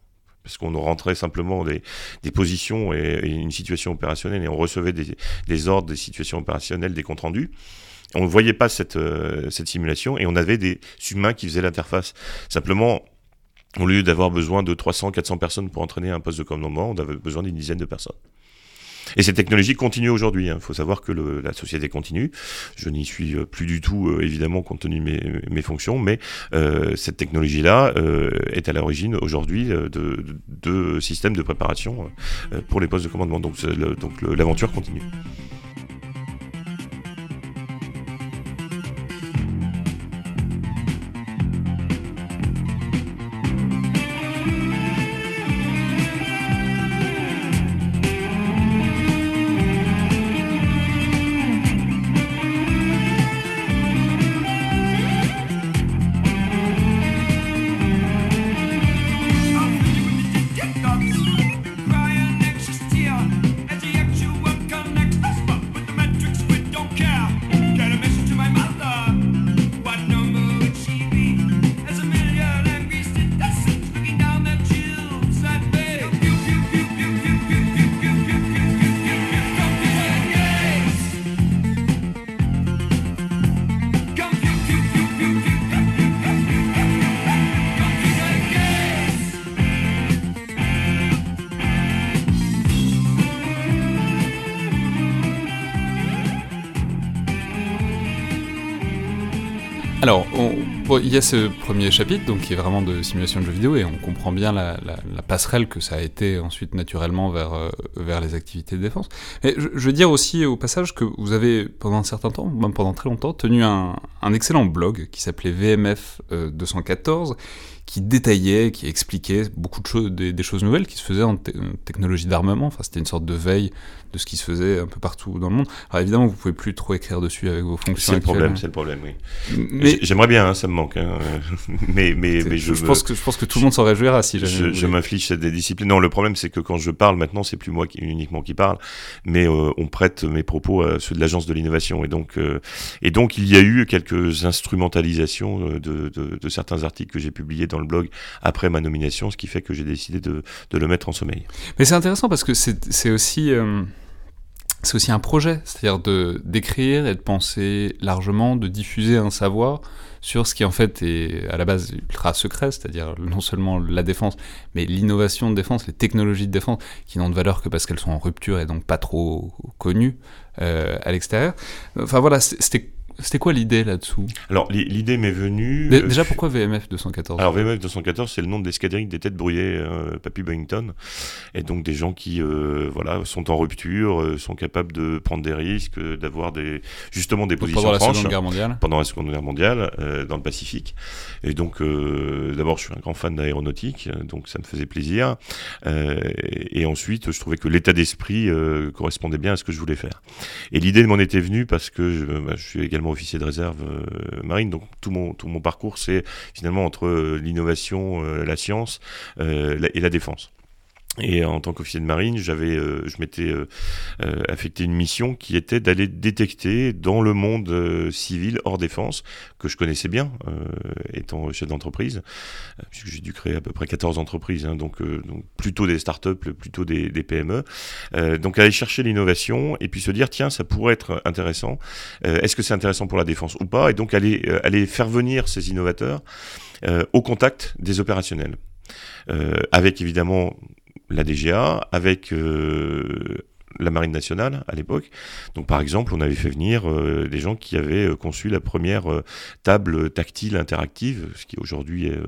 parce qu'on rentrait simplement des, des positions et, une situation opérationnelle et on recevait des, des ordres, des situations opérationnelles, des comptes rendus on ne voyait pas cette, euh, cette simulation et on avait des humains qui faisaient l'interface. Simplement, au lieu d'avoir besoin de 300, 400 personnes pour entraîner un poste de commandement, on avait besoin d'une dizaine de personnes. Et cette technologie continue aujourd'hui. Il hein. faut savoir que la société continue. Je n'y suis euh, plus du tout, euh, évidemment, compte tenu de mes, fonctions, mais cette technologie-là est à l'origine aujourd'hui de, de, systèmes de préparation pour les postes de commandement. Donc, donc l'aventure continue.
Ce premier chapitre, donc qui est vraiment de simulation de jeux vidéo, et on comprend bien la, passerelle que ça a été ensuite naturellement vers, euh, vers les activités de défense. Mais je, veux dire aussi au passage que vous avez, pendant un certain temps, même pendant très longtemps, tenu un, un excellent blog qui s'appelait VMF 214, qui détaillait, qui expliquait beaucoup de choses, des, choses nouvelles qui se faisaient en technologie d'armement. Enfin, c'était une sorte de veille de ce qui se faisait un peu partout dans le monde. Alors évidemment, vous pouvez plus trop écrire dessus avec vos fonctions.
C'est le problème, c'est le problème, oui. Mais j'aimerais bien, hein, ça me manque. Hein. mais mais mais je,
je pense que je pense que tout le monde s'en réjouira si
jamais. Je, je m'inflige des disciplines. Non, le problème c'est que quand je parle maintenant, c'est plus moi qui uniquement qui parle, mais euh, on prête mes propos à ceux de l'agence de l'innovation et donc euh, et donc il y a eu quelques instrumentalisations euh, de, de, de certains articles que j'ai publiés dans le blog après ma nomination, ce qui fait que j'ai décidé de, le mettre en sommeil.
Mais c'est intéressant parce que c'est aussi c'est aussi un projet, c'est-à-dire d'écrire et de penser largement, de diffuser un savoir sur ce qui en fait est à la base ultra secret, c'est-à-dire non seulement la défense, mais l'innovation de défense, les technologies de défense, qui n'ont de valeur que parce qu'elles sont en rupture et donc pas trop connues euh, à l'extérieur. Enfin voilà, c'était c'était quoi l'idée là-dessous
Alors l'idée m'est venue.
Euh, déjà pourquoi VMF 214
Alors VMF 214 c'est le nom de l'escadrille des têtes brouillées euh, Papy Boyington et donc des gens qui euh, voilà sont en rupture, sont capables de prendre des risques, d'avoir des justement des positions
pendant
franches
la Seconde Guerre mondiale.
pendant la Seconde Guerre mondiale dans le Pacifique. Et donc d'abord je suis un grand fan d'aéronautique donc ça me faisait plaisir et ensuite je trouvais que l'état d'esprit correspondait bien à ce que je voulais faire. Et l'idée m'en était venue parce que je, bah, je suis également officier de réserve euh, marine. Donc tout mon, tout mon parcours, c'est finalement entre euh, l'innovation, euh, la science et la défense. Et en tant qu'officier de marine, j'avais, euh, je m'étais euh, euh, affecté une mission qui était d'aller détecter dans le monde civil hors défense, que je connaissais bien, étant chef d'entreprise, puisque j'ai dû créer à peu près 14 entreprises, hein, donc, plutôt des startups, plutôt des, des PME. donc aller chercher l'innovation et puis se dire, tiens, ça pourrait être intéressant. Est-ce que c'est intéressant pour la défense ou pas? Et donc aller, aller faire venir ces innovateurs au contact des opérationnels. avec évidemment la DGA, avec euh, la Marine nationale à l'époque. Donc par exemple, on avait fait venir euh, des gens qui avaient euh, conçu la première table tactile interactive, ce qui aujourd'hui est,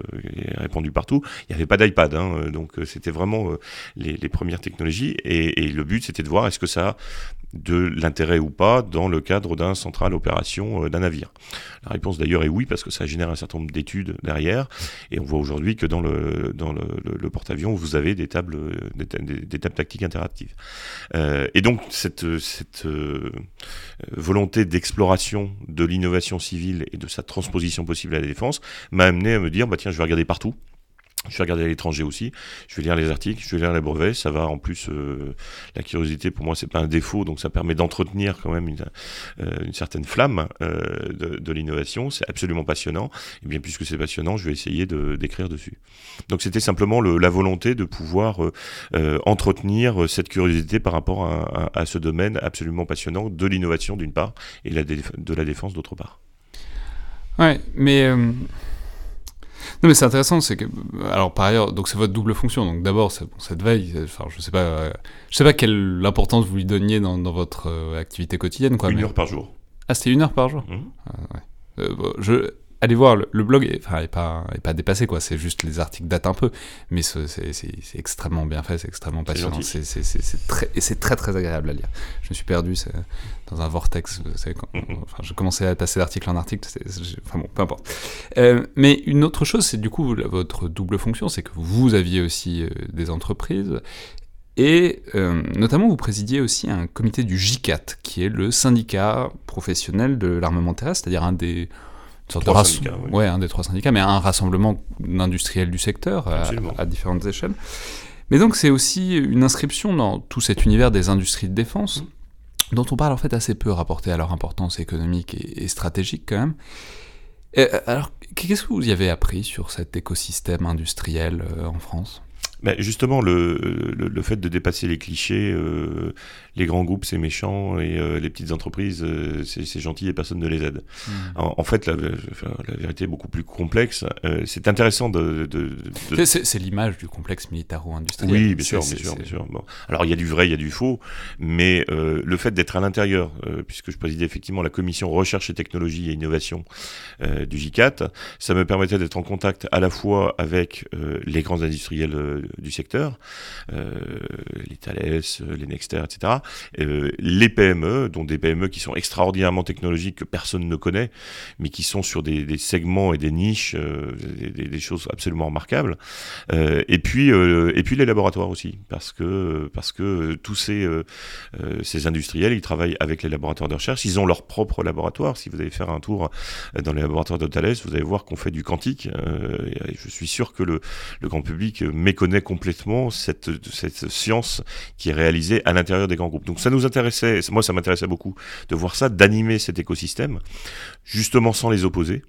répandu partout. Il n'y avait pas d'iPad, hein, donc c'était vraiment les, premières technologies. Et, et le but, c'était de voir est-ce que ça de l'intérêt ou pas dans le cadre d'un central opération euh, d'un navire. La réponse d'ailleurs est oui parce que ça génère un certain nombre d'études derrière. Et on voit aujourd'hui que dans le, dans le, porte-avions vous avez des tables, des, tables tactiques interactives. Euh, et donc cette, cette euh, volonté d'exploration de l'innovation civile et de sa transposition possible à la défense m'a amené à me dire bah tiens je vais regarder partout je vais regarder à l'étranger aussi. Je vais lire les articles, je vais lire les brevets. Ça va en plus. Euh, la curiosité pour moi c'est pas un défaut, donc ça permet d'entretenir quand même une, euh, certaine flamme euh, de, l'innovation. C'est absolument passionnant. Et bien puisque c'est passionnant, je vais essayer d'écrire dessus. Donc c'était simplement le, la volonté de pouvoir entretenir cette curiosité par rapport à, ce domaine absolument passionnant de l'innovation d'une part et de la défense d'autre part.
Ouais, mais non, mais c'est intéressant, c'est que, alors par ailleurs, donc c'est votre double fonction. Donc d'abord, cette veille, enfin, je sais pas, je sais pas quelle importance vous lui donniez dans, dans votre euh, activité quotidienne, quoi.
Une heure par jour.
Ah, c'était une heure par jour? Mmh. Ah, ouais. euh, je, allez voir, le, blog est, enfin, est, pas, est pas dépassé, quoi. C'est juste les articles datent un peu, mais c'est extrêmement bien fait, c'est extrêmement passionnant. C'est très, et c'est très très agréable à lire. Je me suis perdu dans un vortex. Quand, enfin, je commençais à passer d'article en article. Enfin bon, peu importe. Euh, mais une autre chose, c'est du coup votre double fonction, c'est que vous aviez aussi euh, des entreprises et euh, notamment, vous présidiez aussi un comité du JICAT, qui est le syndicat professionnel de l'armement terrestre, c'est-à-dire un des ouais. un des trois syndicats, mais un rassemblement d'industriels du secteur à, différentes échelles. Mais donc c'est aussi une inscription dans tout cet univers des industries de défense, mmh. dont on parle en fait assez peu rapporté à leur importance économique et, stratégique quand même. alors, qu'est-ce que vous y avez appris sur cet écosystème industriel euh, en France?
Mais justement, le, le, le, fait de dépasser les clichés, euh, les grands groupes c'est méchant et euh, les petites entreprises euh, c'est gentil et personne ne les aide. Mmh. En, en, fait, la, la, vérité est beaucoup plus complexe. Euh, c'est intéressant de. de,
de... C'est l'image du complexe militaro-industriel.
Oui, bien sûr, bien sûr, bien sûr. Bon. Alors il y a du vrai, il y a du faux, mais le fait d'être à l'intérieur, puisque je présidais effectivement la commission recherche et technologie et innovation du J4, ça me permettait d'être en contact à la fois avec les grands industriels du secteur, euh, les Thales, les Nexter, etc. Euh, les PME, dont des PME qui sont extraordinairement technologiques que personne ne connaît, mais qui sont sur des, segments et des niches, euh, des, choses absolument remarquables. Euh, et puis et puis les laboratoires aussi, parce que parce que tous ces ces industriels, ils travaillent avec les laboratoires de recherche, ils ont leur propre laboratoire. Si vous allez faire un tour dans les laboratoires de Thales, vous allez voir qu'on fait du quantique. je suis sûr que le, le grand public méconnaît complètement cette, cette science qui est réalisée à l'intérieur des grands Donc ça nous intéressait, moi ça m'intéressait beaucoup de voir ça, d'animer cet écosystème, justement sans les opposer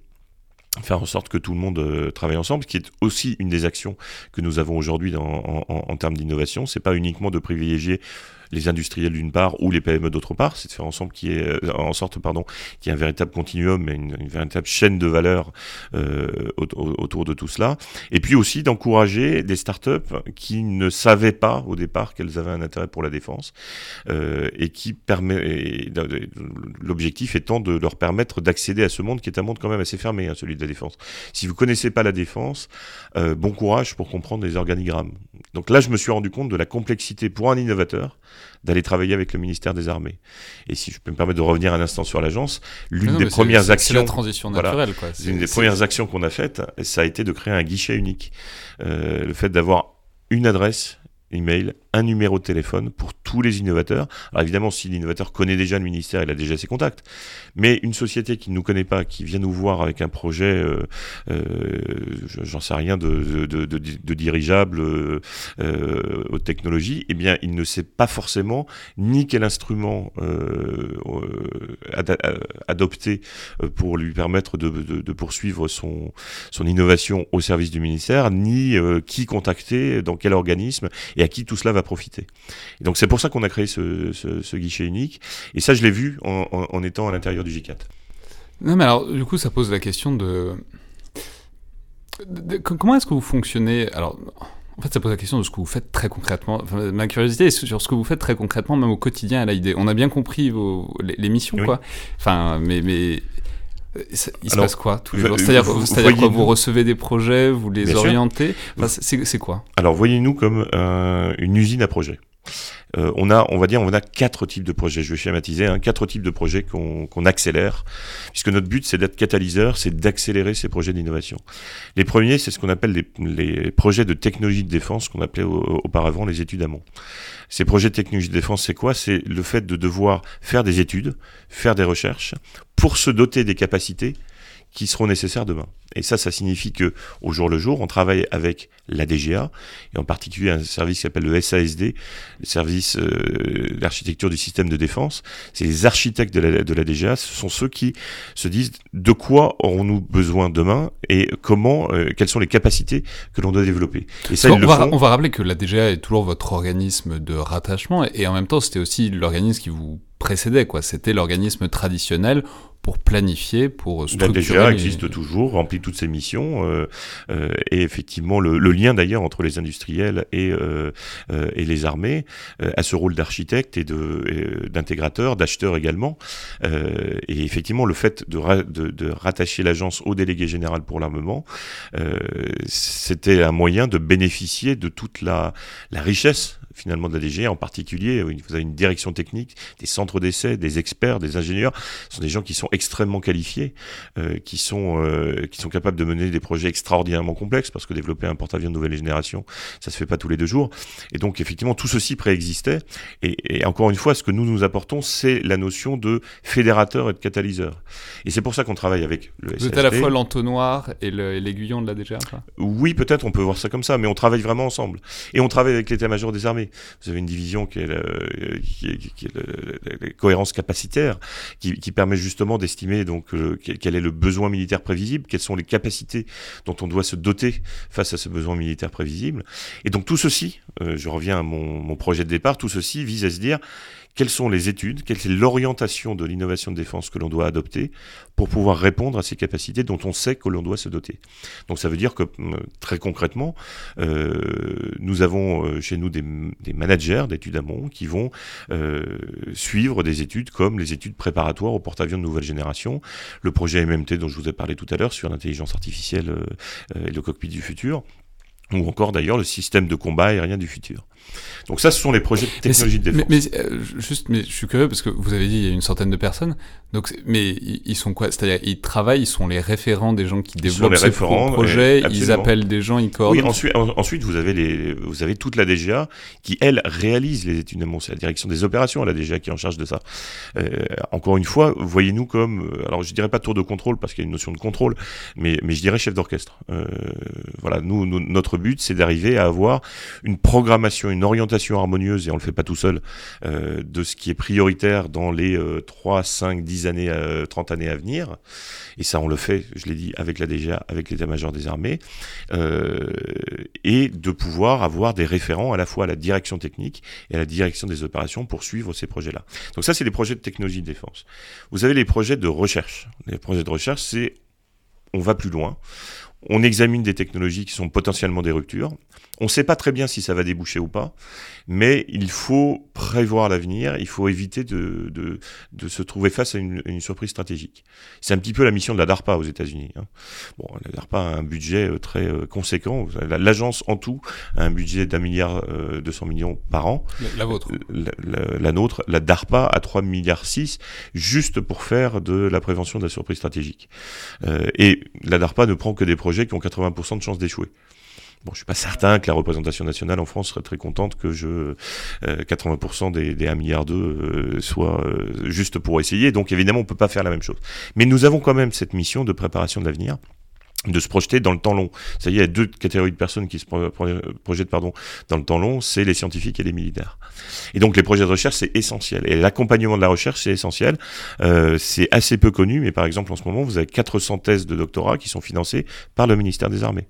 faire en sorte que tout le monde euh, travaille ensemble, ce qui est aussi une des actions que nous avons aujourd'hui en, en, en, termes d'innovation. C'est pas uniquement de privilégier les industriels d'une part ou les PME d'autre part, c'est de faire ensemble qu'il y ait, euh, en sorte pardon, qu'il y ait un véritable continuum une, une véritable chaîne de valeur euh, autour de tout cela. Et puis aussi d'encourager des startups qui ne savaient pas au départ qu'elles avaient un intérêt pour la défense euh, et qui permet l'objectif étant de leur permettre d'accéder à ce monde qui est un monde quand même assez fermé, hein, celui de la défense. Si vous connaissez pas la défense, euh, bon courage pour comprendre les organigrammes. Donc là, je me suis rendu compte de la complexité pour un innovateur d'aller travailler avec le ministère des Armées. Et si je peux me permettre de revenir un instant sur l'agence, l'une des premières actions,
la transition naturelle,
voilà, l'une des premières actions qu'on a faites, ça a été de créer un guichet unique. Euh, le fait d'avoir une adresse email, un numéro de téléphone pour tous les innovateurs. Alors évidemment, si l'innovateur connaît déjà le ministère, il a déjà ses contacts. Mais une société qui ne nous connaît pas, qui vient nous voir avec un projet, euh, euh, j'en sais rien, de, de, de, de dirigeable euh, euh, aux technologies, eh bien, il ne sait pas forcément ni quel instrument euh, ad adopter pour lui permettre de, poursuivre son, son innovation au service du ministère, ni qui contacter, dans quel organisme. Et à qui tout cela va profiter. Et donc c'est pour ça qu'on a créé ce, ce, ce, guichet unique. Et ça, je l'ai vu en, en, en, étant à l'intérieur du J4.
Non, mais alors du coup, ça pose la question de, de, de comment est-ce que vous fonctionnez? Alors. En fait, ça pose la question de ce que vous faites très concrètement. Enfin, ma curiosité est sur ce que vous faites très concrètement, même au quotidien à l'idée. On a bien compris vos, les, les missions, oui. quoi. Enfin, mais, mais il se Alors, passe quoi tous les jours C'est-à-dire, quoi Vous recevez des projets, vous les Bien orientez enfin, C'est quoi
Alors, voyez-nous comme euh, une usine à projets. Euh, on a, on va dire, on a quatre types de projets. Je vais schématiser, hein, quatre types de projets qu'on qu accélère, puisque notre but c'est d'être catalyseur, c'est d'accélérer ces projets d'innovation. Les premiers, c'est ce qu'on appelle les, les, projets de technologie de défense, qu'on appelait auparavant les études amont. Ces projets de technologie de défense, c'est quoi? C'est le fait de devoir faire des études, faire des recherches, pour se doter des capacités qui seront nécessaires demain. Et ça, ça signifie que au jour le jour, on travaille avec la DGA et en particulier un service qui s'appelle le SASD, le service euh, d'architecture du système de défense. C'est les architectes de la, de la DGA, ce sont ceux qui se disent de quoi aurons-nous besoin demain et comment, euh, quelles sont les capacités que l'on doit développer. Et
ça, on, va, on va rappeler que la DGA est toujours votre organisme de rattachement et en même temps, c'était aussi l'organisme qui vous précédait, quoi. C'était l'organisme traditionnel pour planifier, pour structurer.
La DGA existe toujours, remplit toutes ses missions, euh, euh, et effectivement le, le lien d'ailleurs entre les industriels et, euh, euh et les armées euh, a ce rôle d'architecte et de d'intégrateur, d'acheteur également. Euh, et effectivement le fait de, ra de, de rattacher l'agence au délégué général pour l'armement, c'était un moyen de bénéficier de toute la, la richesse finalement de la DG, en particulier, vous avez une direction technique, des centres d'essai, des experts, des ingénieurs, ce sont des gens qui sont extrêmement qualifiés, euh, qui sont euh, qui sont capables de mener des projets extraordinairement complexes, parce que développer un porte-avions de nouvelle génération, ça se fait pas tous les deux jours. Et donc effectivement, tout ceci préexistait. Et, et encore une fois, ce que nous nous apportons, c'est la notion de fédérateur et de catalyseur. Et c'est pour ça qu'on travaille avec le
Vous êtes à la fois l'entonnoir et l'aiguillon de la DGA
Oui, peut-être, on peut voir ça comme ça, mais on travaille vraiment ensemble. Et on travaille avec l'état-major des armées Vous avez une division qui est, la, cohérence capacitaire, qui, permet justement d'estimer donc quel est le besoin militaire prévisible, quelles sont les capacités dont on doit se doter face à ce besoin militaire prévisible. Et donc tout ceci, je reviens à mon projet de départ, tout ceci vise à se dire quelles sont les études, quelle est l'orientation de l'innovation de défense que l'on doit adopter pour pouvoir répondre à ces capacités dont on sait que l'on doit se doter? Donc ça veut dire que euh, très concrètement, euh, nous avons euh, chez nous des, managers d'études amont qui vont suivre des études comme les études préparatoires au porte-avions de nouvelle génération, le projet MMT dont je vous ai parlé tout à l'heure sur l'intelligence artificielle et le cockpit du futur, ou encore d'ailleurs le système de combat aérien du futur. Donc ça, ce sont les projets de technologie de défense.
Mais, euh, juste, mais je suis curieux parce que vous avez dit il y a une centaine de personnes. Donc, mais ils sont quoi? C'est-à-dire ils travaillent, ils sont les référents des gens qui développent ces projets. Ils appellent des gens, ils coordonnent.
Oui, ensuite, ensuite vous avez les, vous avez toute la DGA qui elle réalise les études amont. C'est la direction des opérations, la DGA qui est en charge de ça. Euh, encore une fois, voyez-nous comme, euh, alors je dirais pas tour de contrôle parce qu'il y a une notion de contrôle, mais mais je dirais chef d'orchestre. Euh, voilà, nous, nous, notre but c'est d'arriver à avoir une programmation, une orientation harmonieuse, et on le fait pas tout seul, euh, de ce qui est prioritaire dans les euh, 3, 5, 10 années, euh, 30 années à venir. Et ça, on le fait, je l'ai dit, avec la DGA, avec l'état-major des armées, euh, et de pouvoir avoir des référents à la fois à la direction technique et à la direction des opérations pour suivre ces projets-là. Donc ça, c'est les projets de technologie de défense. Vous avez les projets de recherche. Les projets de recherche, c'est on va plus loin. On examine des technologies qui sont potentiellement des ruptures. On ne sait pas très bien si ça va déboucher ou pas, mais il faut prévoir l'avenir, il faut éviter de, de, de, se trouver face à une, une surprise stratégique. C'est un petit peu la mission de la DARPA aux États-Unis. Hein. Bon, la DARPA a un budget euh, très euh, conséquent. L'agence en tout a un budget d'un milliard euh, 200 millions par an.
La, vôtre
la, la, la, nôtre, la DARPA a 3 milliards 6 juste pour faire de la prévention de la surprise stratégique. Euh, et la DARPA ne prend que des projets qui ont 80% de chances d'échouer. Bon, je suis pas certain que la représentation nationale en France serait très contente que je euh, 80% des, des 1 milliard 2 euh, soit euh, juste pour essayer. Donc évidemment, on peut pas faire la même chose. Mais nous avons quand même cette mission de préparation de l'avenir de se projeter dans le temps long. Ça y est, il y a deux catégories de personnes qui se projettent pardon, dans le temps long, c'est les scientifiques et les militaires. Et donc les projets de recherche, c'est essentiel. Et l'accompagnement de la recherche, c'est essentiel. Euh, c'est assez peu connu, mais par exemple, en ce moment, vous avez 400 thèses de doctorat qui sont financées par le ministère des Armées.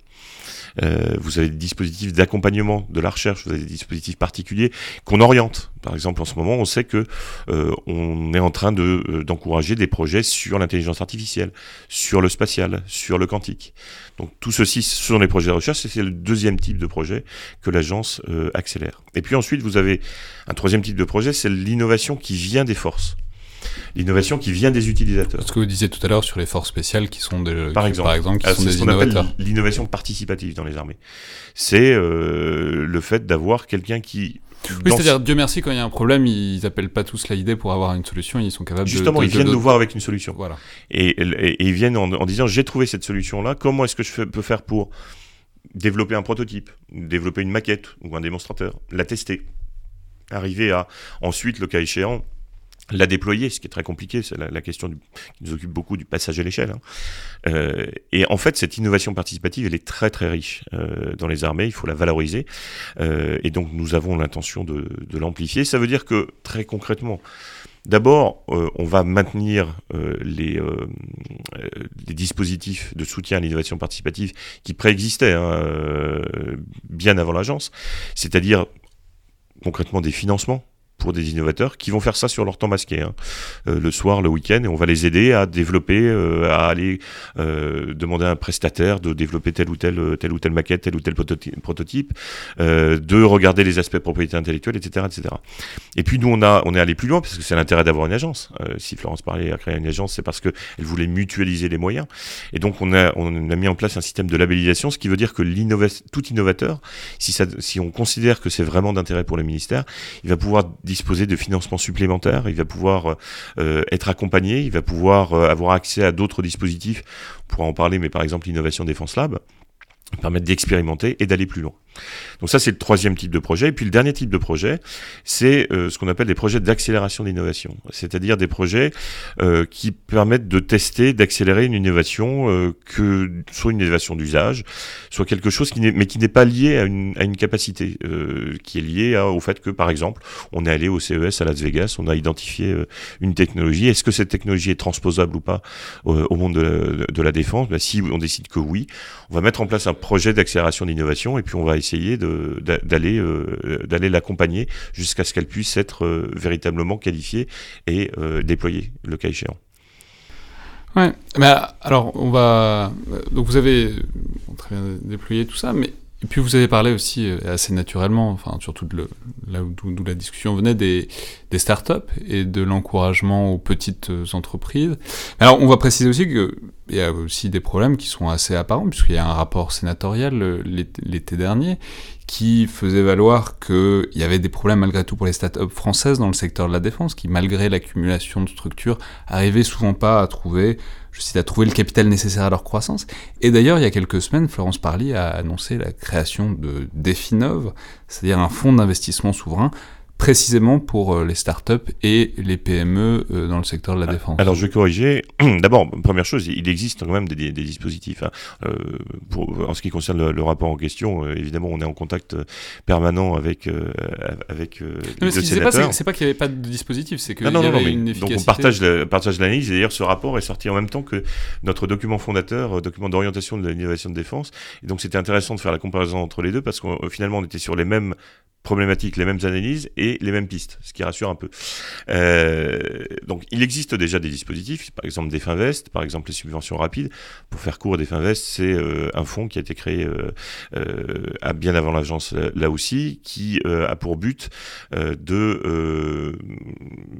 Euh, vous avez des dispositifs d'accompagnement de la recherche, vous avez des dispositifs particuliers qu'on oriente. Par exemple, en ce moment, on sait que euh, on est en train de euh, d'encourager des projets sur l'intelligence artificielle, sur le spatial, sur le quantique. Donc tout ceci, ce sont les projets de recherche, et c'est le deuxième type de projet que l'agence accélère. Et puis ensuite, vous avez un troisième type de projet, c'est l'innovation qui vient des forces l'innovation qui vient des utilisateurs.
Ce que vous disiez tout à l'heure sur les forces spéciales qui sont des,
par exemple,
par exemple qui
Alors,
sont
c'est
des
ce qu'on appelle
innovateurs.
l'innovation participative dans les armées. C'est euh, le fait d'avoir quelqu'un qui
Oui, c'est-à-dire, Dieu merci, quand il y a un problème, ils appellent pas tous l'idée pour avoir une solution, ils sont capables
Justement,
de...
ils viennent nous voir avec une solution.
Voilà.
Et, et- et ils viennent en, en disant j'ai trouvé cette solution-là, comment est-ce que je peux faire pour développer un prototype, développer une maquette ou un démonstrateur, la tester, arriver à ensuite, le cas échéant, la déployer, ce qui est très compliqué, c'est la, question qui nous occupe beaucoup du passage à l'échelle. hein. Euh, et en fait, cette innovation participative, elle est très très riche euh, dans les armées, il faut la valoriser. Euh, et donc, nous avons l'intention de, l'amplifier. Ça veut dire que, très concrètement, D'abord, on va maintenir les, dispositifs de soutien à l'innovation participative qui préexistaient hein, bien avant l'agence, c'est-à-dire concrètement des financements pour des innovateurs qui vont faire ça sur leur temps masqué, hein, euh, le soir, le week-end, et on va les aider à développer, euh, à aller euh, demander à un prestataire de développer telle ou telle, telle ou telle maquette, tel ou tel prototype, de regarder les aspects propriété intellectuelle, etc., etc. Et puis nous, on a, on est allé plus loin parce que c'est l'intérêt d'avoir une agence. Si Florence parlait à créer une agence, c'est parce que elle voulait mutualiser les moyens. Et donc on a, on a mis en place un système de labellisation, ce qui veut dire que l'innovation, tout innovateur, si ça, si on considère que c'est vraiment d'intérêt pour le ministère, il va pouvoir disposer de financements supplémentaires, il va pouvoir euh, être accompagné, il va pouvoir euh, avoir accès à d'autres dispositifs. On pourra en parler, mais par exemple l'innovation défense lab permettre d'expérimenter et d'aller plus loin. Donc ça, c'est le troisième type de projet. Et puis le dernier type de projet, c'est euh, ce qu'on appelle des projets d'accélération d'innovation, c'est-à-dire des projets euh, qui permettent de tester, d'accélérer une innovation, euh, que soit une innovation d'usage, soit quelque chose qui n'est, mais qui n'est pas lié à une, à une capacité, qui est lié au fait que, par exemple, on est allé au CES à Las Vegas, on a identifié une technologie. Est-ce que cette technologie est transposable ou pas au monde de, de, la défense? Ben, Si on décide que oui, on va mettre en place un projet d'accélération d'innovation et puis on va essayer d'aller euh, d'aller l'accompagner jusqu'à ce qu'elle puisse être euh, véritablement qualifiée et euh, déployée, le cas échéant.
Ouais, mais alors on va. Donc vous avez très bien déployé tout ça, mais puis vous avez parlé aussi assez naturellement, enfin surtout de là d'où la discussion venait des, startups et de l'encouragement aux petites entreprises. Alors on va préciser aussi que il y a aussi des problèmes qui sont assez apparents, puisqu'il y a un rapport sénatorial euh, l'été dernier qui faisait valoir qu'il y avait des problèmes malgré tout pour les startups françaises dans le secteur de la défense, qui malgré l'accumulation de structures, arrivaient souvent pas à trouver, je cite, à trouver le capital nécessaire à leur croissance. Et d'ailleurs, il y a quelques semaines, Florence Parly a annoncé la création de Definov, c'est-à-dire un fonds d'investissement souverain précisément pour euh, les startups et les PME euh, dans le secteur de la défense
Alors je vais corriger. D'abord, première chose, il existe quand même des, dispositifs. Hein. Euh, pour, en ce qui concerne le, rapport en question, évidemment, on est en contact permanent avec avec les sénateurs.
C'est pas, qu'il n'y avait pas de dispositif, c'est qu'il y avait une efficacité.
Donc on partage partage l'analyse. Et d'ailleurs, ce rapport est sorti en même temps que notre document fondateur, document d'orientation de l'innovation de défense. Et donc c'était intéressant de faire la comparaison entre les deux parce que finalement on était sur les mêmes problématiques, les mêmes analyses et les mêmes pistes, ce qui rassure un peu. Euh, donc il existe déjà des dispositifs, par exemple des Finvest, par exemple les subventions rapides. Pour faire court, des Finvest, c'est euh, un fonds qui a été créé euh, bien avant l'agence là aussi, qui a pour but de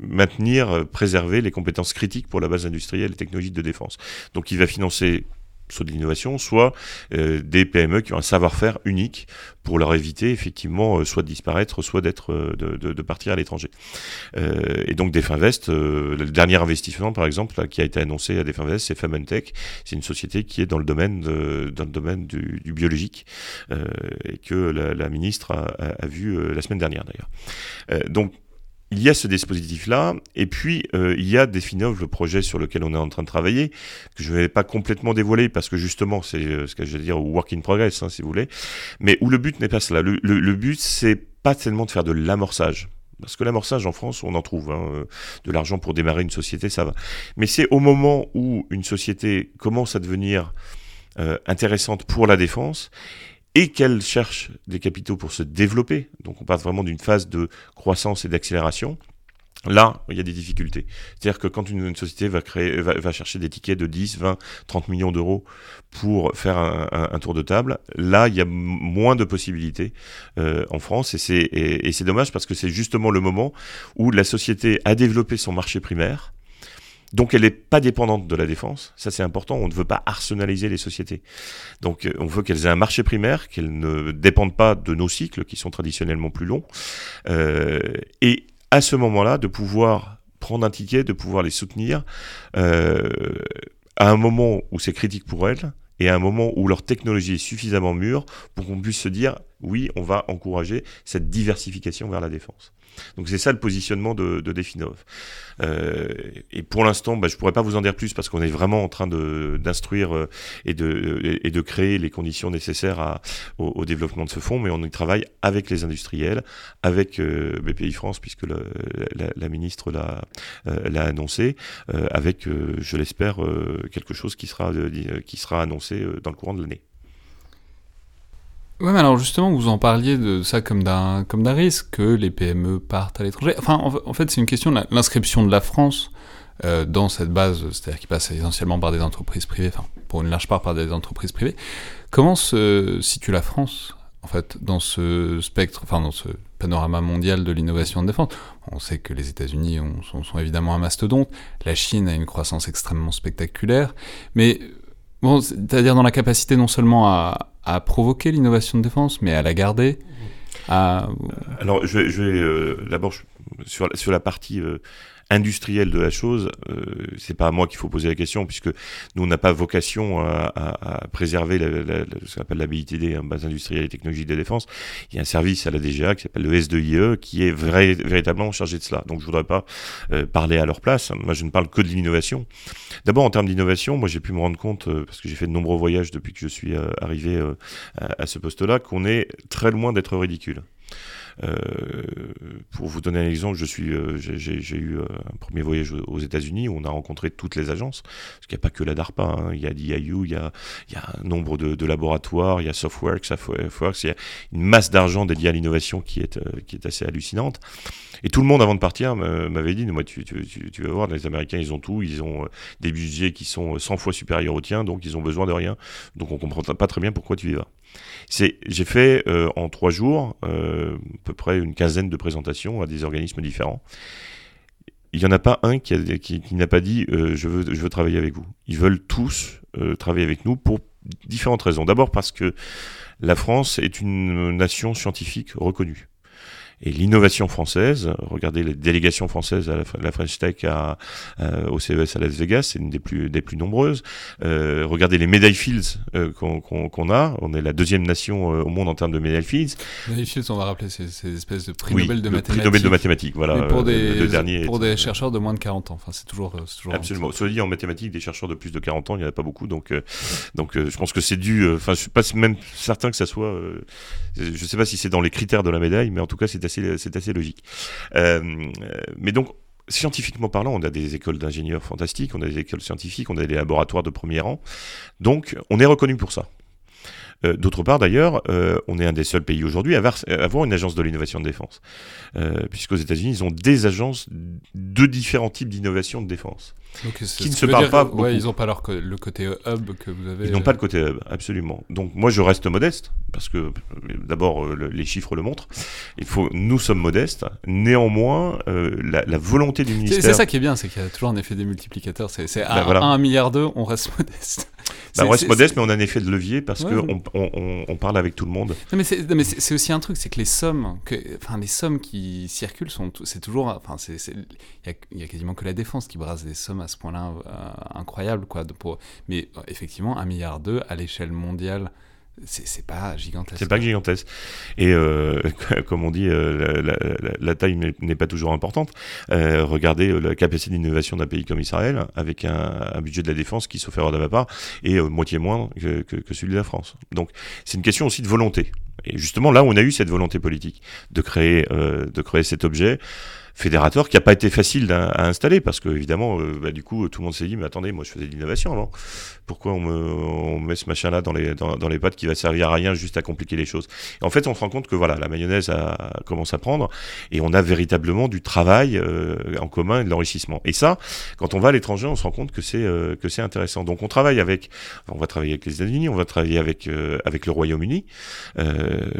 maintenir, préserver les compétences critiques pour la base industrielle et technologique de défense. Donc il va financer soit de l'innovation, soit euh, des PME qui ont un savoir-faire unique pour leur éviter effectivement euh, soit de disparaître, soit d'être euh, de, partir à l'étranger. et donc Definvest, le dernier investissement par exemple qui a été annoncé à Definvest, c'est Famentech. C'est une société qui est dans le domaine dans le domaine du, biologique et que la, ministre a, a, vu la semaine dernière d'ailleurs. donc il y a ce dispositif-là, et puis euh, il y a Definov, le projet sur lequel on est en train de travailler, que je ne vais pas complètement dévoiler parce que justement c'est euh, ce que je vais dire work in progress, hein, si vous voulez, mais où le but n'est pas cela. Le, le, but c'est pas tellement de faire de l'amorçage. Parce que l'amorçage en France, on en trouve. Hein, euh, de l'argent pour démarrer une société, ça va. Mais c'est au moment où une société commence à devenir intéressante pour la défense et qu'elle cherche des capitaux pour se développer, donc on passe vraiment d'une phase de croissance et d'accélération, Là, il y a des difficultés. C'est-à-dire que quand une, société va, créer, va, chercher des tickets de 10, 20, 30 millions d'euros pour faire un, tour de table, là, il y a moins de possibilités euh, en France. Et c'est dommage parce que c'est justement le moment où la société a développé son marché primaire, donc elle n'est pas dépendante de la défense, ça c'est important, on ne veut pas arsenaliser les sociétés. Donc euh, on veut qu'elles aient un marché primaire, qu'elles ne dépendent pas de nos cycles qui sont traditionnellement plus longs. Euh, et à ce moment-là, de pouvoir prendre un ticket, de pouvoir les soutenir euh, à un moment où c'est critique pour elles et à un moment où leur technologie est suffisamment mûre pour qu'on puisse se dire oui, on va encourager cette diversification vers la défense. Donc c'est ça le positionnement de, de Definov. Euh, et pour l'instant, bah, je pourrais pas vous en dire plus parce qu'on est vraiment en train d'instruire euh, et, de, et de créer les conditions nécessaires à, au, développement de ce fonds, mais on y travaille avec les industriels, avec euh, BPI France, puisque la, la, ministre l'a l'a annoncé, avec, je l'espère, quelque chose qui sera, qui sera annoncé dans le courant de l'année.
Ouais, mais alors justement, vous en parliez de ça comme d'un comme d'un risque que les PME partent à l'étranger. Enfin, en, fait, c'est une question de l'inscription de la France euh, dans cette base, c'est-à-dire qui passe essentiellement par des entreprises privées, enfin pour une large part par des entreprises privées. Comment se situe la France en fait dans ce spectre, enfin dans ce panorama mondial de l'innovation de défense? On sait que les États-Unis sont, sont évidemment un mastodonte, la Chine a une croissance extrêmement spectaculaire, mais bon, c'est-à-dire dans la capacité non seulement à à provoquer l'innovation de défense, mais à la garder
à... Alors, je je vais euh, d'abord sur, sur la partie euh, industriel de la chose, euh, c'est pas à moi qu'il faut poser la question, puisque nous, on n'a pas vocation à, à, à préserver la, la, ce qu'on appelle la BITD, hein, base industrielle et technologique de défense. Il y a un service à la DGA qui s'appelle le S2IE, qui est vrai, véritablement chargé de cela. Donc, je voudrais pas euh, parler à leur place. Moi, je ne parle que de l'innovation. D'abord, en termes d'innovation, moi, j'ai pu me rendre compte, euh, parce que j'ai fait de nombreux voyages depuis que je suis euh, arrivé à, à ce poste-là, qu'on est très loin d'être ridicule. Euh, pour vous donner un exemple, je suis, euh, j'ai eu euh, un premier voyage aux États-Unis où on a rencontré toutes les agences, parce qu'il n'y a pas que la DARPA, hein. il y a l'IAU, il y a, un nombre de, laboratoires, il y a Softworks, il y a une masse d'argent dédiée à l'innovation qui est, qui est assez hallucinante. Et tout le monde, avant de partir, m'avait dit, tu, vas voir, les Américains, ils ont tout, ils ont des budgets qui sont 100 fois supérieurs aux tiens, donc ils ont besoin de rien. Donc on comprend pas très bien pourquoi tu y vas. J'ai fait euh, en trois jours euh, à peu près une quinzaine de présentations à des organismes différents. Il n'y en a pas un qui, n'a pas dit euh, je, veux, je veux travailler avec vous. Ils veulent tous travailler avec nous pour différentes raisons. D'abord parce que la France est une nation scientifique reconnue et l'innovation française. Regardez les délégations françaises à la, French Tech à, au CES à Las Vegas, c'est une des plus, des plus nombreuses. Euh, regardez les médailles Fields euh, qu'on a. On est la deuxième nation euh, au monde en termes de médailles Fields.
Médailles Fields, on va rappeler, c'est des espèces de prix Nobel de mathématiques.
Prix Nobel de mathématiques, voilà.
pour des, le pour des chercheurs de moins de 40 ans. Enfin, c'est toujours, toujours.
Absolument. Cela dit, en mathématiques, des chercheurs de plus de 40 ans, il n'y en a pas beaucoup. Donc, donc je pense que c'est dû. Enfin, je suis pas même certain que ça soit. je ne sais pas si c'est dans les critères de la médaille, mais en tout cas, c'est assez, c'est assez logique. Euh, mais donc, scientifiquement parlant, on a des écoles d'ingénieurs fantastiques, on a des écoles scientifiques, on a des laboratoires de premier rang. Donc, on est reconnu pour ça. Euh, d'autre part, d'ailleurs, euh, on est un des seuls pays aujourd'hui à avoir, une agence de l'innovation de défense. Puisqu'aux États-Unis, ils ont des agences de différents types d'innovation de défense.
Donc, qui ne se parlent pas. Ouais, ils n'ont pas leur le côté hub que vous avez.
Ils n'ont pas le côté hub, absolument. Donc moi, je reste modeste parce que d'abord les chiffres le montrent. Il faut, nous sommes modestes. Néanmoins, la, la, volonté du ministère.
C'est ça qui est bien, c'est qu'il y a toujours un effet démultiplicateur. C'est à ben, 1 milliard d'eux, on reste modeste.
Bah, on reste modeste, mais on a un effet de levier parce que qu'on on, on, parle avec tout le monde.
mais c'est aussi un truc, c'est que les sommes, que, enfin les sommes qui circulent sont, c'est toujours, enfin il y, y, a quasiment que la défense qui brasse des sommes à ce point-là euh, incroyables quoi. Pour, mais euh, effectivement, un milliard d'eux à l'échelle mondiale c'est pas gigantesque.
C'est pas gigantesque. Et euh, comme on dit, euh, la, taille n'est pas toujours importante. Euh, regardez euh, la capacité d'innovation d'un pays comme Israël, avec un, budget de la défense qui, sauf erreur de ma part, est moitié que, que, celui de la France. Donc c'est une question aussi de volonté. Et justement, là, on a eu cette volonté politique de créer, de créer cet objet fédérateur qui n'a pas été facile à, installer parce que évidemment euh, bah, du coup tout le monde s'est dit mais attendez moi je faisais de l'innovation avant. Pourquoi on me, on met ce machin là dans les dans, les pattes qui va servir à rien juste à compliquer les choses? Et en fait on se rend compte que voilà la mayonnaise a, commence à prendre et on a véritablement du travail euh, en commun et de l'enrichissement. Et ça quand on va à l'étranger on se rend compte que c'est euh, que c'est intéressant. Donc on travaille avec on va travailler avec les États-Unis on va travailler avec avec le Royaume-Uni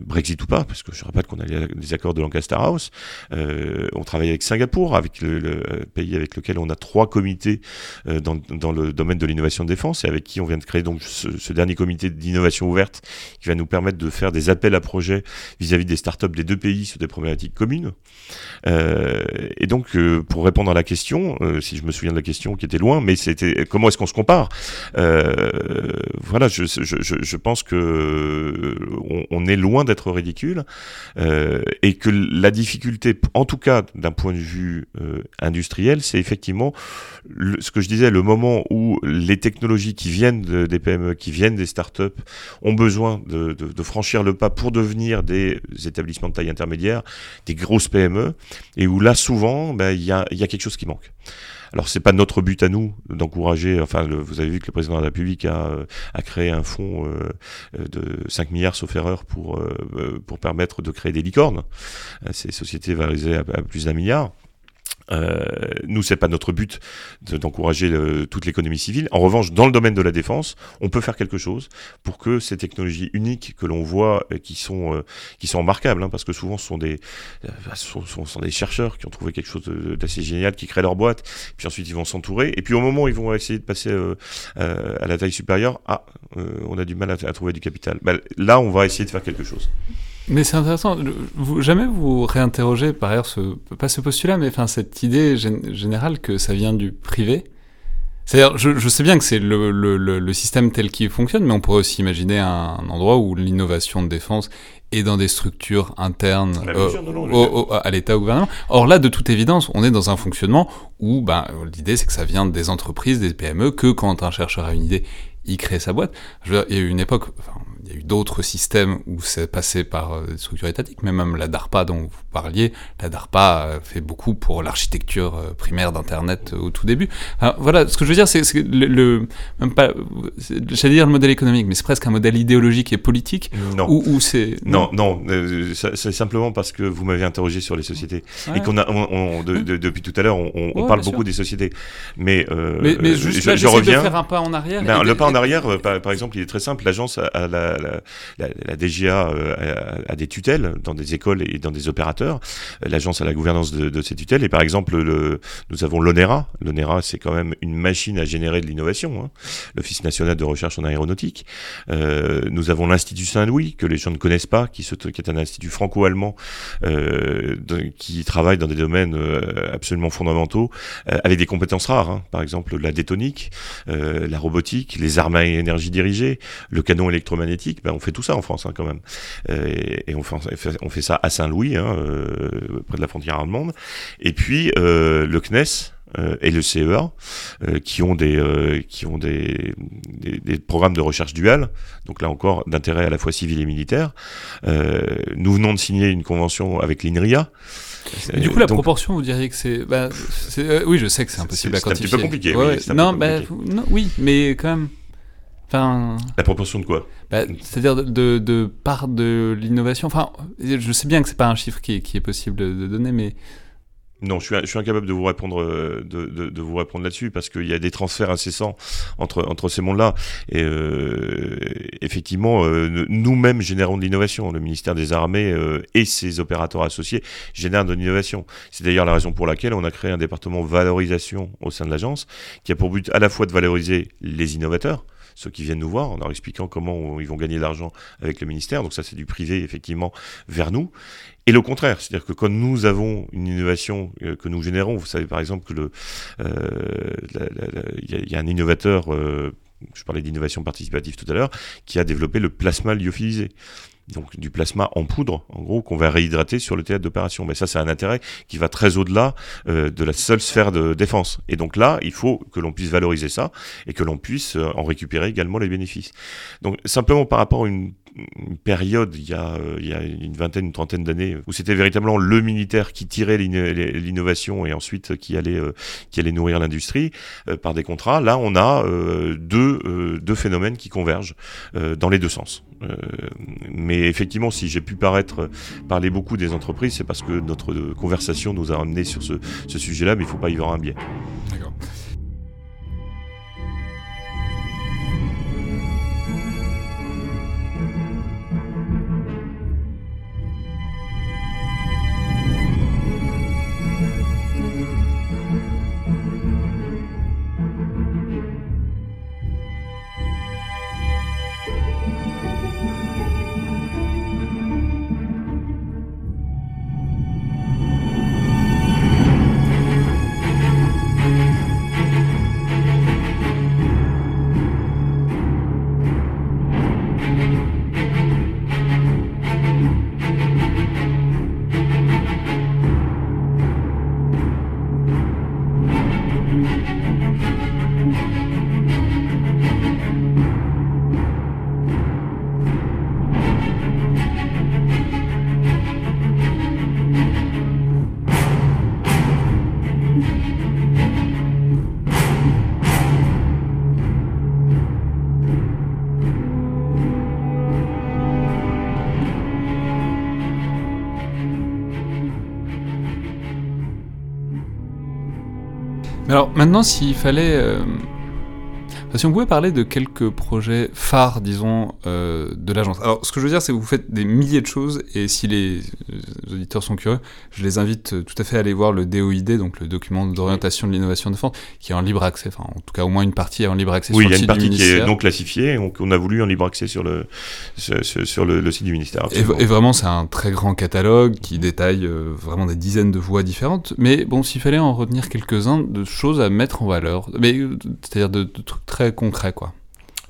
Brexit ou pas parce que je rappelle qu'on a les, accords de Lancaster House on travaille avec Singapour, avec le, pays avec lequel on a trois comités euh, dans, dans, le domaine de l'innovation de défense et avec qui on vient de créer donc ce, dernier comité d'innovation ouverte qui va nous permettre de faire des appels à projets vis-à-vis des startups des deux pays sur des problématiques communes. Euh, et donc, euh, pour répondre à la question, euh, si je me souviens de la question qui était loin, mais c'était comment est-ce qu'on se compare Voilà, je, je, je, je, pense que on, on est loin d'être ridicule et que la difficulté, en tout cas d'un point de vue euh, industriel, c'est effectivement ce que je disais, le moment où les technologies qui viennent des PME, qui viennent des startups, ont besoin de, franchir le pas pour devenir des établissements de taille intermédiaire, des grosses PME, et où là, souvent, ben, il y a quelque chose qui manque. Alors c'est pas notre but à nous d'encourager. Enfin, vous avez vu que le président de la République a, euh, a créé un fonds euh, de 5 milliards sauf erreur pour euh, pour permettre de créer des licornes. Ces sociétés valorisées à plus d'un milliard. Euh, nous, c'est pas notre but d'encourager toute l'économie civile. En revanche, dans le domaine de la défense, on peut faire quelque chose pour que ces technologies uniques que l'on voit, euh, qui sont euh, qui sont remarquables, hein, parce que souvent ce sont des euh, sont, sont, sont, des chercheurs qui ont trouvé quelque chose d'assez génial, qui créent leur boîte, puis ensuite ils vont s'entourer, et puis au moment où ils vont essayer de passer euh, à la taille supérieure, ah, on a du mal à, à trouver du capital. Bah, là, on va essayer de faire quelque chose.
Mais c'est intéressant. Vous, jamais vous réinterrogez par ailleurs, ce, pas ce postulat, mais enfin cette idée générale que ça vient du privé c'est-à-dire, je, je, sais bien que c'est le, le, le, système tel qu'il fonctionne, mais on pourrait aussi imaginer un, endroit où l'innovation de défense est dans des structures internes euh, à l'État, au gouvernement. Or là, de toute évidence, on est dans un fonctionnement où ben, l'idée, c'est que ça vient des entreprises, des PME, que quand un chercheur a une idée, il crée sa boîte. Je veux dire, il y a eu une époque, enfin, y a eu d'autres systèmes où c'est passé par euh, des structures étatiques, mais même la DARPA dont vous parliez, la DARPA fait beaucoup pour l'architecture euh, primaire d'Internet au tout début. voilà, ce que je veux dire, c'est que le, même pas, j'allais dire le modèle économique, mais c'est presque un modèle idéologique et politique.
Non.
Où, c'est
non, non, euh, c'est simplement parce que vous m'avez interrogé sur les sociétés et qu'on a, on, depuis tout à l'heure, on, parle beaucoup des sociétés, mais,
mais, mais juste, je, je, reviens. De faire un pas en arrière.
Ben, le pas en arrière, par, par, exemple, il est très simple. L'agence a la la, DGA euh, a, des tutelles dans des écoles et dans des opérateurs. L'agence a la gouvernance de, ces tutelles. Et par exemple, le, nous avons l'ONERA. L'ONERA, c'est quand même une machine à générer de l'innovation. Hein. L'Office national de recherche en aéronautique. Euh, nous avons l'Institut Saint-Louis, que les gens ne connaissent pas, qui, est un institut franco-allemand euh, qui travaille dans des domaines absolument fondamentaux, avec des compétences rares. Hein. Par exemple, la détonique, la robotique, les armes à énergie dirigée, le canon électromagnétique ben, on fait tout ça en France hein, quand même. Euh, et, on, fait, on, fait, ça à Saint-Louis, hein, euh, près de la frontière allemande. Et puis euh, le CNES, et le CEA, qui ont des qui ont des, des, programmes de recherche dual, donc là encore d'intérêt à la fois civil et militaire. nous venons de signer une convention avec l'INRIA.
du coup, la proportion, vous diriez que c'est, bah, oui, je sais que c'est impossible à quantifier.
C'est un petit peu
compliqué. non, bah, non, oui, mais quand même.
La proportion de quoi
bah, C'est-à-dire de, de, part de l'innovation. Enfin, je sais bien que c'est pas un chiffre qui, qui est possible de donner, mais
non, je suis, je suis incapable de vous répondre, euh, de, de, de vous répondre là-dessus parce qu'il y a des transferts incessants entre, entre ces mondes-là. Et euh, effectivement, euh, nous-mêmes générons de l'innovation. Le ministère des Armées euh, et ses opérateurs associés génèrent de l'innovation. C'est d'ailleurs la raison pour laquelle on a créé un département valorisation au sein de l'agence qui a pour but à la fois de valoriser les innovateurs, ceux qui viennent nous voir en leur expliquant comment ils vont gagner de l'argent avec le ministère. Donc ça, c'est du privé, effectivement, vers nous. Et le contraire, c'est-à-dire que quand nous avons une innovation euh, que nous générons, vous savez par exemple que le, euh, il y, a un innovateur, euh, je parlais d'innovation participative tout à l'heure, qui a développé le plasma lyophilisé donc du plasma en poudre, en gros, qu'on va réhydrater sur le théâtre d'opération. Mais ça, c'est un intérêt qui va très au-delà euh, de la seule sphère de défense. Et donc là, il faut que l'on puisse valoriser ça et que l'on puisse euh, en récupérer également les bénéfices. Donc simplement par rapport à une période, il y, a, euh, il y a une vingtaine, une trentaine d'années, où c'était véritablement le militaire qui tirait l'innovation et ensuite qui allait, qui allait nourrir l'industrie par des contrats. Là, on a deux, deux phénomènes qui convergent dans les deux sens. Mais effectivement, si j'ai pu paraître parler beaucoup des entreprises, c'est parce que notre conversation nous a amené sur ce, ce sujet-là, mais il ne faut pas y voir un biais. D'accord. Alors maintenant, s'il fallait... Euh,
Si on pouvait parler de quelques projets phares, disons, euh, de l'agence. Alors, ce que je veux dire, c'est que vous faites des milliers de choses, et si les auditeurs sont curieux, je les invite euh, tout à fait à aller voir le DOID, donc le document d'orientation de l'innovation de défense, qui est en libre accès, enfin, en tout cas, au moins une partie est en libre accès
oui,
sur le
site
du ministère.
Oui, il y a une partie qui est non classifiée, donc on a voulu en libre accès sur le, sur, sur le, le, site du ministère.
Et, et, vraiment, c'est un très grand catalogue qui détaille euh, vraiment des dizaines de voies différentes, mais bon, s'il fallait en retenir quelques-uns de choses à mettre en valeur, mais c'est-à-dire de, de trucs très concrets, quoi.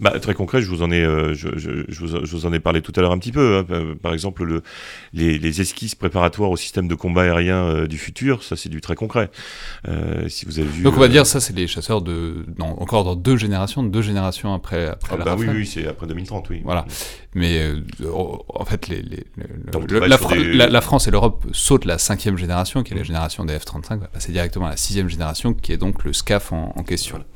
Bah, très concret, je vous en ai, euh, je, je, je, vous, je, vous, en ai parlé tout à l'heure un petit peu. Hein. Par exemple, le, les, les, esquisses préparatoires au système de combat aérien euh, du futur, ça c'est du très concret. Euh, si vous avez vu.
Donc on va dire ça, c'est les chasseurs de, encore dans deux générations, deux générations après. après
ah,
la
bah oui, oui, c'est après 2030, oui.
Voilà. Mais euh, en fait, les, les, le, la, des... la, la, France et l'Europe sautent la cinquième génération, qui est la génération des F-35, va passer directement à la sixième génération, qui est donc le SCAF en, en question.
Voilà.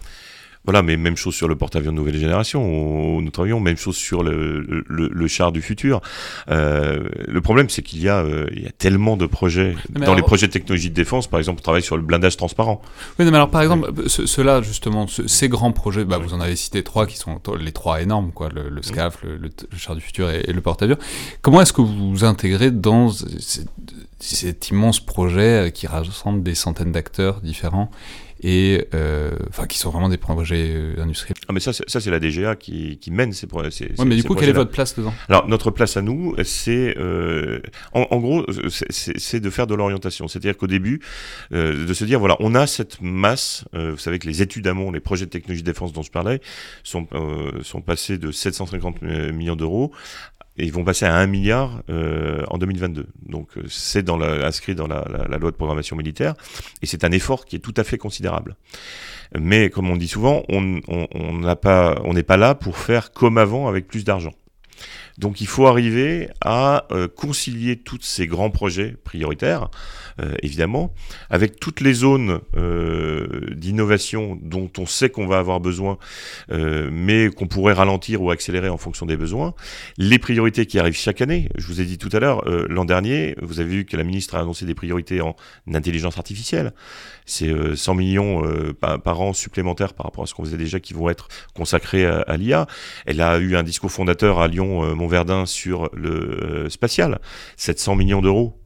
Voilà, mais même chose sur le porte-avions de nouvelle génération, où nous travaillons, même chose sur le, le, le char du futur. Euh, le problème, c'est qu'il y, a, euh, il y a tellement de projets. Mais Dans alors... les projets de technologie de défense, par exemple, on travaille sur le blindage transparent.
Oui, non, mais alors par exemple, ceux-là, justement, ce, ces grands projets, bah, vous en avez cité trois qui sont les trois énormes, quoi, le, le SCAF, le, le, char du futur et, et le porte-avions. Comment est-ce que vous vous intégrez dans cet immense projet qui rassemble des centaines d'acteurs différents et euh, enfin qui sont vraiment des projets euh, industriels.
Ah mais ça ça c'est la DGA qui, qui mène ces projets.
Ouais, mais du coup quelle est votre place dedans?
Alors notre place à nous c'est euh, en, en, gros c'est de faire de l'orientation, c'est-à-dire qu'au début euh, de se dire voilà on a cette masse, euh, vous savez que les études amont, les projets de technologie de défense dont je parlais sont sont passés de 750 millions d'euros et ils vont passer à 1 milliard euh, en 2022. Donc c'est dans la, inscrit dans la, la, la, loi de programmation militaire, et c'est un effort qui est tout à fait considérable. Mais comme on dit souvent, on n'est on, pas, pas là pour faire comme avant avec plus d'argent. Donc il faut arriver à euh, concilier tous ces grands projets prioritaires, euh, évidemment, avec toutes les zones euh, d'innovation dont on sait qu'on va avoir besoin, euh, mais qu'on pourrait ralentir ou accélérer en fonction des besoins. Les priorités qui arrivent chaque année, je vous ai dit tout à l'heure, euh, l'an dernier, vous avez vu que la ministre a annoncé des priorités en intelligence artificielle. C'est 100 millions par, par, an supplémentaires par rapport à ce qu'on faisait déjà qui vont être consacrés à, l'IA. Elle a eu un discours fondateur à Lyon, Montverdun, sur le spatial, 700 millions d'euros euh,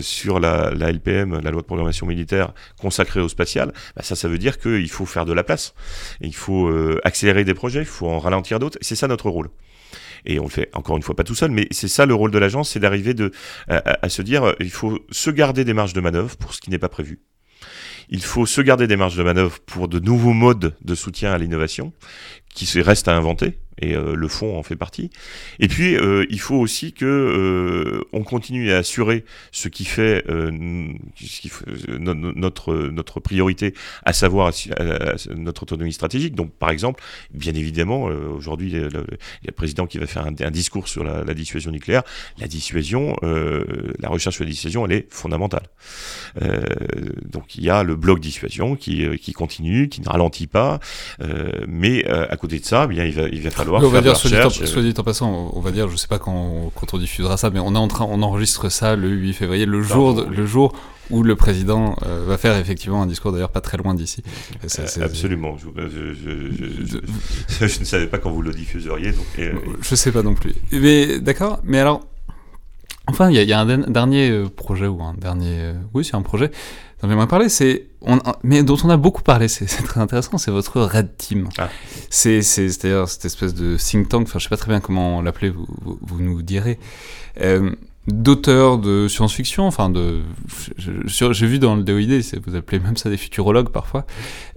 sur la, LPM, la loi de programmation militaire consacrée au spatial, bah ça, ça veut dire qu'il faut faire de la place. Il faut euh, accélérer des projets, il faut en ralentir d'autres. C'est ça notre rôle. Et on le fait encore une fois pas tout seul, mais c'est ça le rôle de l'agence, c'est d'arriver à, à, se dire, il faut se garder des marges de manœuvre pour ce qui n'est pas prévu. Il faut se garder des marges de manœuvre pour de nouveaux modes de soutien à l'innovation qui restent à inventer et euh, le fond en fait partie. Et puis euh, il faut aussi que euh, on continue à assurer ce qui fait, ce qui notre notre priorité, à savoir notre autonomie stratégique. Donc par exemple, bien évidemment, aujourd'hui il y a le président qui va faire un, discours sur la, dissuasion nucléaire. La dissuasion, la recherche sur la dissuasion, elle est fondamentale. donc il y a le bloc dissuasion qui qui continue, qui ne ralentit pas, mais à côté de ça, eh bien il va il va falloir
on va dire, soit dit, en, soit dit, en, passant, on va dire, je sais pas quand, quand on diffusera ça, mais on est en train, on enregistre ça le 8 février, le jour, de, le jour où le président euh, va faire effectivement un discours d'ailleurs pas très loin d'ici.
Euh, absolument. Je, je, je, je, ne savais pas quand vous le diffuseriez. Donc,
euh, je sais pas non plus. Mais d'accord. Mais alors, enfin, il y, y, a un dernier projet ou un dernier, oui, c'est un projet dont j'aimerais parler, c'est on, mais dont on a beaucoup parlé, c'est très intéressant, c'est votre Red Team. Ah. C'est d'ailleurs cette espèce de think tank, enfin je sais pas très bien comment l'appeler, vous, vous, vous, nous direz. Euh, d'auteurs de science-fiction, enfin de, j'ai vu dans le DOID, vous appelez même ça des futurologues parfois,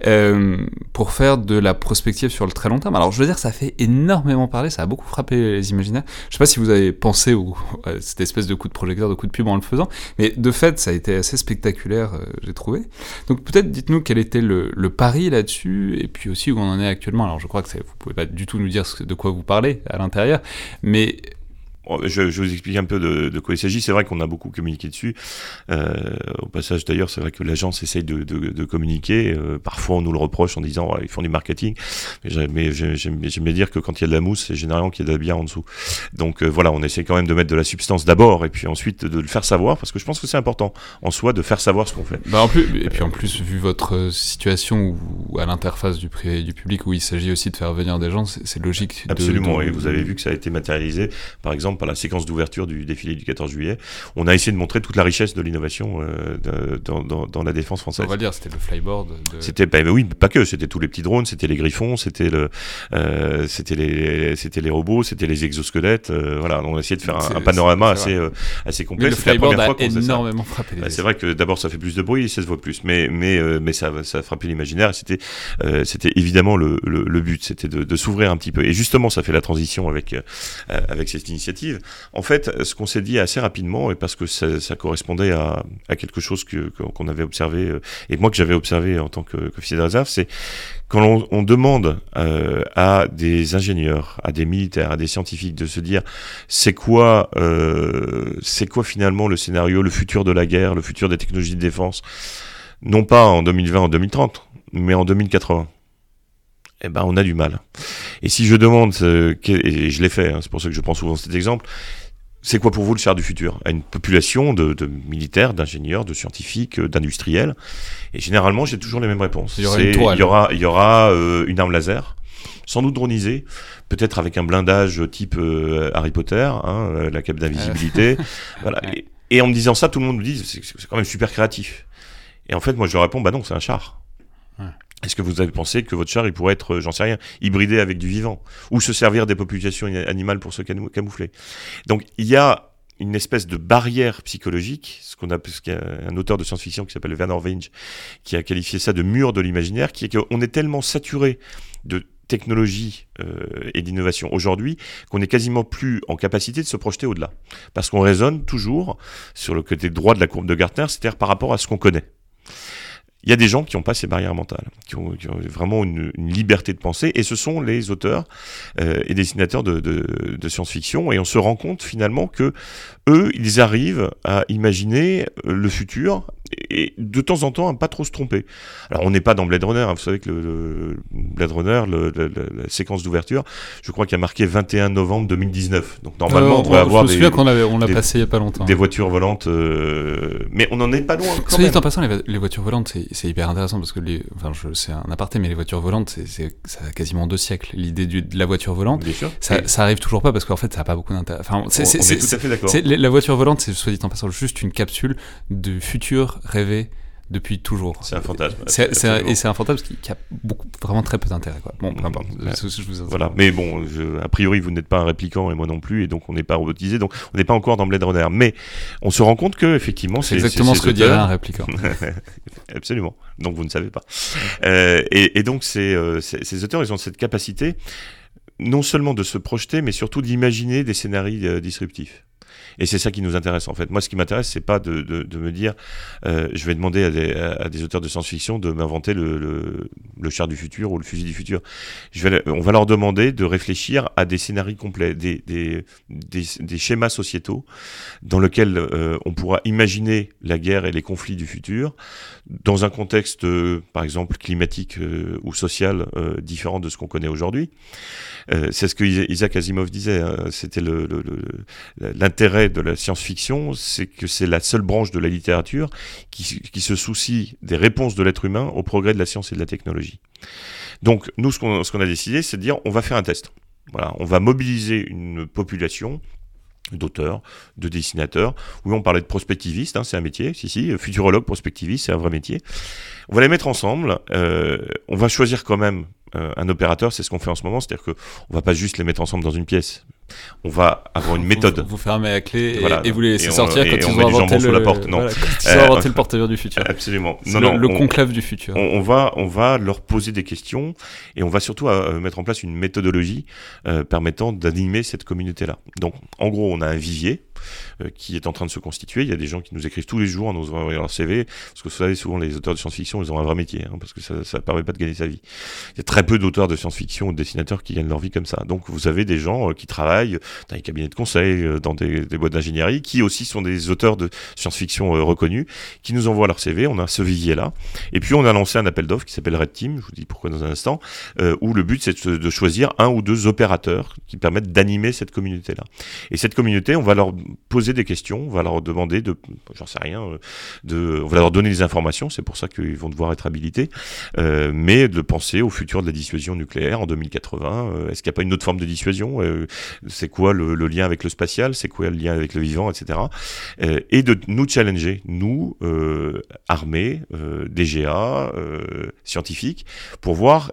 euh, pour faire de la prospective sur le très long terme. Alors je veux dire, ça fait énormément parler, ça a beaucoup frappé les imaginaires. Je sais pas si vous avez pensé à cette espèce de coup de projecteur, de coup de pub en le faisant, mais de fait, ça a été assez spectaculaire, euh, j'ai trouvé. Donc peut-être dites-nous quel était le, le pari là-dessus, et puis aussi où on en est actuellement. Alors je crois que vous pouvez pas du tout nous dire de quoi vous parlez à l'intérieur, mais
je, je, vous explique un peu de, de quoi il s'agit. C'est vrai qu'on a beaucoup communiqué dessus. Euh, au passage, d'ailleurs, c'est vrai que l'agence essaye de, de, de communiquer. Euh, parfois, on nous le reproche en disant ils font du marketing. Mais j'aime bien dire que quand il y a de la mousse, c'est généralement qu'il y a de la bière en dessous. Donc euh, voilà, on essaie quand même de mettre de la substance d'abord et puis ensuite de le faire savoir parce que je pense que c'est important en soi de faire savoir ce qu'on fait.
Bah en plus, et puis en plus, vu votre situation où, à l'interface du privé et du public où il s'agit aussi de faire venir des gens, c'est logique.
Absolument. et vous avez vu que ça a été matérialisé, par exemple, par la séquence d'ouverture du défilé du 14 juillet. On a essayé de montrer toute la richesse de l'innovation euh, dans, dans, dans, la défense française.
On va dire, c'était le flyboard. De...
C'était, bah, oui, pas que. C'était tous les petits drones, c'était les griffons, c'était le, euh, c'était les, c'était les robots, c'était les exosquelettes. Euh, voilà, on a essayé de faire un, panorama assez, euh, assez complet.
le flyboard a énormément frappé
bah, C'est vrai que d'abord ça fait plus de bruit, ça se voit plus, mais mais euh, mais ça ça a frappé l'imaginaire. C'était c'était évidemment le, le, le but, c'était de, de s'ouvrir un petit peu. Et justement, ça fait la transition avec avec cette initiative. En fait, ce qu'on s'est dit assez rapidement, et parce que ça, correspondait à, quelque chose qu'on avait observé et moi que j'avais observé en tant qu'officier de réserve, c'est quand on, on demande euh, à des ingénieurs, à des militaires, à des scientifiques de se dire c'est quoi, euh, c'est quoi finalement le scénario, le futur de la guerre, le futur des technologies de défense, non pas en 2020, en 2030, mais en 2080 eh ben on a du mal. Et si je demande, euh, et je l'ai fait, hein, c'est pour ça que je prends souvent cet exemple, c'est quoi pour vous le char du futur? À une population de, de militaires, d'ingénieurs, de scientifiques, euh, d'industriels. Et généralement, j'ai toujours les mêmes réponses.
Il y aura une, toile.
il y aura, il y aura euh, une arme laser, sans doute dronisée, peut-être avec un blindage type euh, Harry Potter, hein, la cape d'invisibilité. voilà. Et, et, en me disant ça, tout le monde me dit c'est quand même super créatif. Et en fait, moi, je leur réponds bah non, c'est un char. Ouais. Est-ce que vous avez pensé que votre char, il pourrait être, j'en sais rien, hybridé avec du vivant Ou se servir des populations animales pour se camoufler? Donc il y a une espèce de barrière psychologique, ce qu'on a, parce qu'il y a un auteur de science-fiction qui s'appelle Werner Vinge, qui a qualifié ça de mur de l'imaginaire, qui est qu'on est tellement saturé de technologie euh, et d'innovation aujourd'hui qu'on est quasiment plus en capacité de se projeter au-delà. Parce qu'on raisonne toujours sur le côté droit de la courbe de Gartner, c'est-à-dire par rapport à ce qu'on connaît il y a des gens qui n'ont pas ces barrières mentales, qui ont, vraiment une, liberté de penser, et ce sont les auteurs euh, et dessinateurs de, de, de science-fiction, et on se rend compte finalement que eux, ils arrivent à imaginer le futur et de temps en temps à pas trop se tromper. Alors on n'est pas dans Blade Runner, hein, vous savez que le, le Blade Runner, le, le, la séquence d'ouverture, je crois qu'il a marqué 21 novembre 2019. Donc normalement euh, on devrait avoir
je me souviens qu'on avait, on l'a passé il y a pas longtemps.
Des voitures volantes, euh, mais on n'en est pas loin.
Quand dit en passant, les, les voitures volantes, c'est hyper intéressant parce que les, enfin c'est un aparté, mais les voitures volantes, c'est ça a quasiment deux siècles. L'idée de la voiture volante,
Bien sûr.
Ça, ça arrive toujours pas parce qu'en fait ça a pas beaucoup d'intérêt. Enfin,
c'est on, on est tout à fait d'accord.
La voiture volante, c'est soit dit en passant juste une capsule de futur rêvé depuis toujours.
C'est un fantasme.
C'est, et c'est un fantasme qui, qui, a beaucoup, vraiment très peu d'intérêt. Bon, peu importe.
Ouais. Je vous voilà. Mais bon, je, a priori, vous n'êtes pas un répliquant et moi non plus, et donc on n'est pas robotisé, donc on n'est pas encore dans Blade Runner. Mais on se rend compte que effectivement,
c'est, exactement ce que dirait un répliquant.
Absolument. Donc vous ne savez pas. Euh, et, et, donc ces, euh, ces, auteurs, ils ont cette capacité non seulement de se projeter, mais surtout d'imaginer des scénarios euh, disruptifs. Et c'est ça qui nous intéresse en fait. Moi, ce qui m'intéresse, c'est pas de, de, me dire, euh, je vais demander à des, auteurs de science-fiction de m'inventer le, le, le, char du futur ou le fusil du futur. Je vais, on va leur demander de réfléchir à des scénarios complets, des, des, des, schémas sociétaux dans lesquels euh, on pourra imaginer la guerre et les conflits du futur dans un contexte, euh, par exemple, climatique ou social différent de ce qu'on connaît aujourd'hui. c'est ce que Isaac Asimov disait. Hein, C'était l'intérêt de la science-fiction, c'est que c'est la seule branche de la littérature qui, qui se soucie des réponses de l'être humain au progrès de la science et de la technologie. Donc, nous, ce qu'on qu a décidé, c'est de dire, on va faire un test. Voilà, on va mobiliser une population d'auteurs, de dessinateurs. Oui, on parlait de prospectivistes, hein, c'est un métier, si, si, futurologue, prospectiviste, c'est un vrai métier. On va les mettre ensemble, euh, on va choisir quand même euh, un opérateur, c'est ce qu'on fait en ce moment, c'est-à-dire qu'on va pas juste les mettre ensemble dans une pièce. On va avoir une méthode.
Vous, vous fermez la clé et, voilà. et vous les laissez sortir on, quand ils ont inventé
le, la porte. Non.
Voilà, quand ils ont inventé le porte-avions du futur.
Absolument.
Non, le, non, le on, conclave du futur.
On, on, va, on va leur poser des questions et on va surtout euh, mettre en place une méthodologie euh, permettant d'animer cette communauté-là. Donc, en gros, on a un vivier qui est en train de se constituer. Il y a des gens qui nous écrivent tous les jours en nous envoyant leur CV, parce que vous savez, souvent les auteurs de science-fiction, ils ont un vrai métier, hein, parce que ça ne permet pas de gagner sa vie. Il y a très peu d'auteurs de science-fiction ou de dessinateurs qui gagnent leur vie comme ça. Donc vous avez des gens euh, qui travaillent dans les cabinets de conseil, euh, dans des, des boîtes d'ingénierie, qui aussi sont des auteurs de science-fiction reconnus, qui nous envoient leur CV. On a ce vivier-là. Et puis on a lancé un appel d'offres qui s'appelle Red Team, je vous dis pourquoi dans un instant, où le but c'est de choisir un ou deux opérateurs qui permettent d'animer cette communauté-là. Et cette communauté, on va leur poser des questions, on va leur demander de, j'en sais rien, euh, de, on va leur donner des informations, c'est pour ça qu'ils vont devoir être habilités, euh, mais de penser au futur de la dissuasion nucléaire en 2080. Euh, est-ce qu'il n'y a pas une autre forme de dissuasion euh, C'est quoi le, le, lien avec le spatial C'est quoi le lien avec le vivant, etc. Euh, et de nous challenger, nous, armés, DGA, scientifiques, pour voir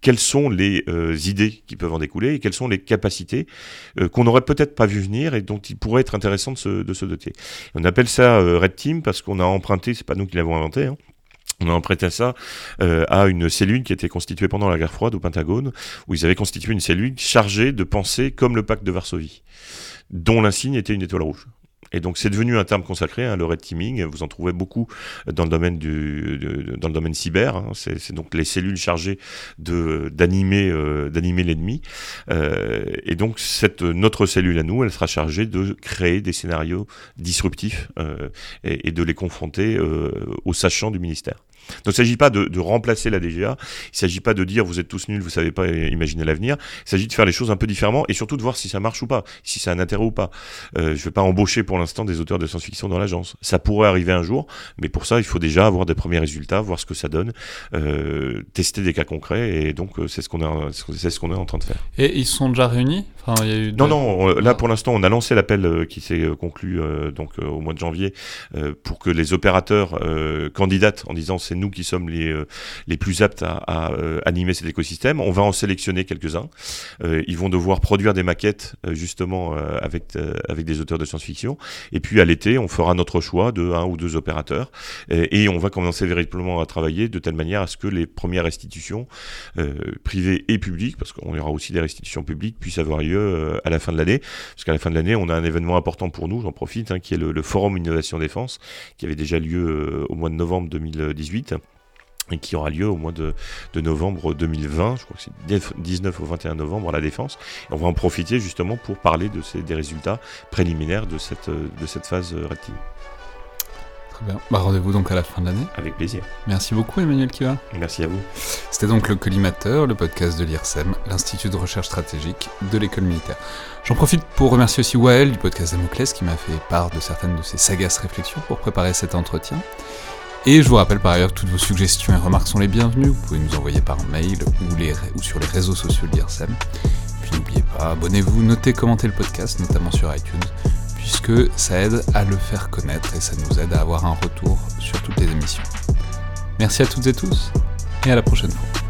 quelles sont les euh, idées qui peuvent en découler et quelles sont les capacités euh, qu'on n'aurait peut-être pas vu venir et dont il pourrait être intéressant de se, doter. On appelle ça euh, Red Team parce qu'on a emprunté, c'est pas nous qui l'avons inventé, hein, on a emprunté ça à une cellule qui était constituée pendant la guerre froide au Pentagone, où ils avaient constitué une cellule chargée de penser comme le pacte de Varsovie, dont l'insigne était une étoile rouge. Et donc c'est devenu un terme consacré, hein, le red teaming. Vous en trouvez beaucoup dans le domaine du, dans le domaine cyber. Hein. C'est donc les cellules chargées de d'animer euh, d'animer l'ennemi. Euh, et donc cette notre cellule à nous, elle sera chargée de créer des scénarios disruptifs euh, et, et, de les confronter euh, aux sachants du ministère. Donc il ne s'agit pas de, de, remplacer la DGA, il ne s'agit pas de dire vous êtes tous nuls, vous savez pas imaginer l'avenir, il s'agit de faire les choses un peu différemment et surtout de voir si ça marche ou pas, si ça a un intérêt ou pas. Euh, je ne vais pas embaucher pour l'instant des auteurs de science-fiction dans l'agence. Ça pourrait arriver un jour, mais pour ça il faut déjà avoir des premiers résultats, voir ce que ça donne, euh, tester des cas concrets et donc euh, c'est ce qu'on est, c'est ce qu'on est en train de faire.
Et ils sont déjà réunis? Enfin, y a eu
Non, non, là pour l'instant on a lancé l'appel euh, qui s'est euh, conclu donc au mois de janvier pour que les opérateurs candidatent en disant c'est nous qui sommes les, euh, les plus aptes à, euh, animer cet écosystème. On va en sélectionner quelques-uns. Euh, ils vont devoir produire des maquettes justement avec, avec des auteurs de science-fiction. Et puis à l'été, on fera notre choix de un ou deux opérateurs. Et, on va commencer véritablement à travailler de telle manière à ce que les premières restitutions privées et publiques, parce qu'on aura aussi des restitutions publiques, puissent avoir lieu à la fin de l'année. Parce qu'à la fin de l'année, on a un événement important pour nous, j'en profite, hein, qui est le, Forum Innovation Défense, qui avait déjà lieu au mois de novembre 2018 et qui aura lieu au mois de, de, novembre 2020, je crois que c'est 19 au 21 novembre à la Défense. Et on va en profiter justement pour parler de ces, des résultats préliminaires de cette, de cette phase Red Team.
Très bien. Bah, Rendez-vous donc à la fin de l'année.
Avec plaisir.
Merci beaucoup Emmanuel Kiva.
Merci à vous.
C'était donc le Collimateur, le podcast de l'IRSEM, l'Institut de recherche stratégique de l'école militaire. J'en profite pour remercier aussi Wael du podcast Damoclès qui m'a fait part de certaines de ses sagaces réflexions pour préparer cet entretien. Et je vous rappelle par ailleurs que toutes vos suggestions et remarques sont les bienvenues. Vous pouvez nous envoyer par mail ou, sur les réseaux sociaux de. Puis n'oubliez pas, abonnez-vous, notez, commentez le podcast, notamment sur iTunes, puisque ça aide à le faire connaître et ça nous aide à avoir un retour sur toutes les émissions. Merci à toutes et tous, et à la prochaine fois.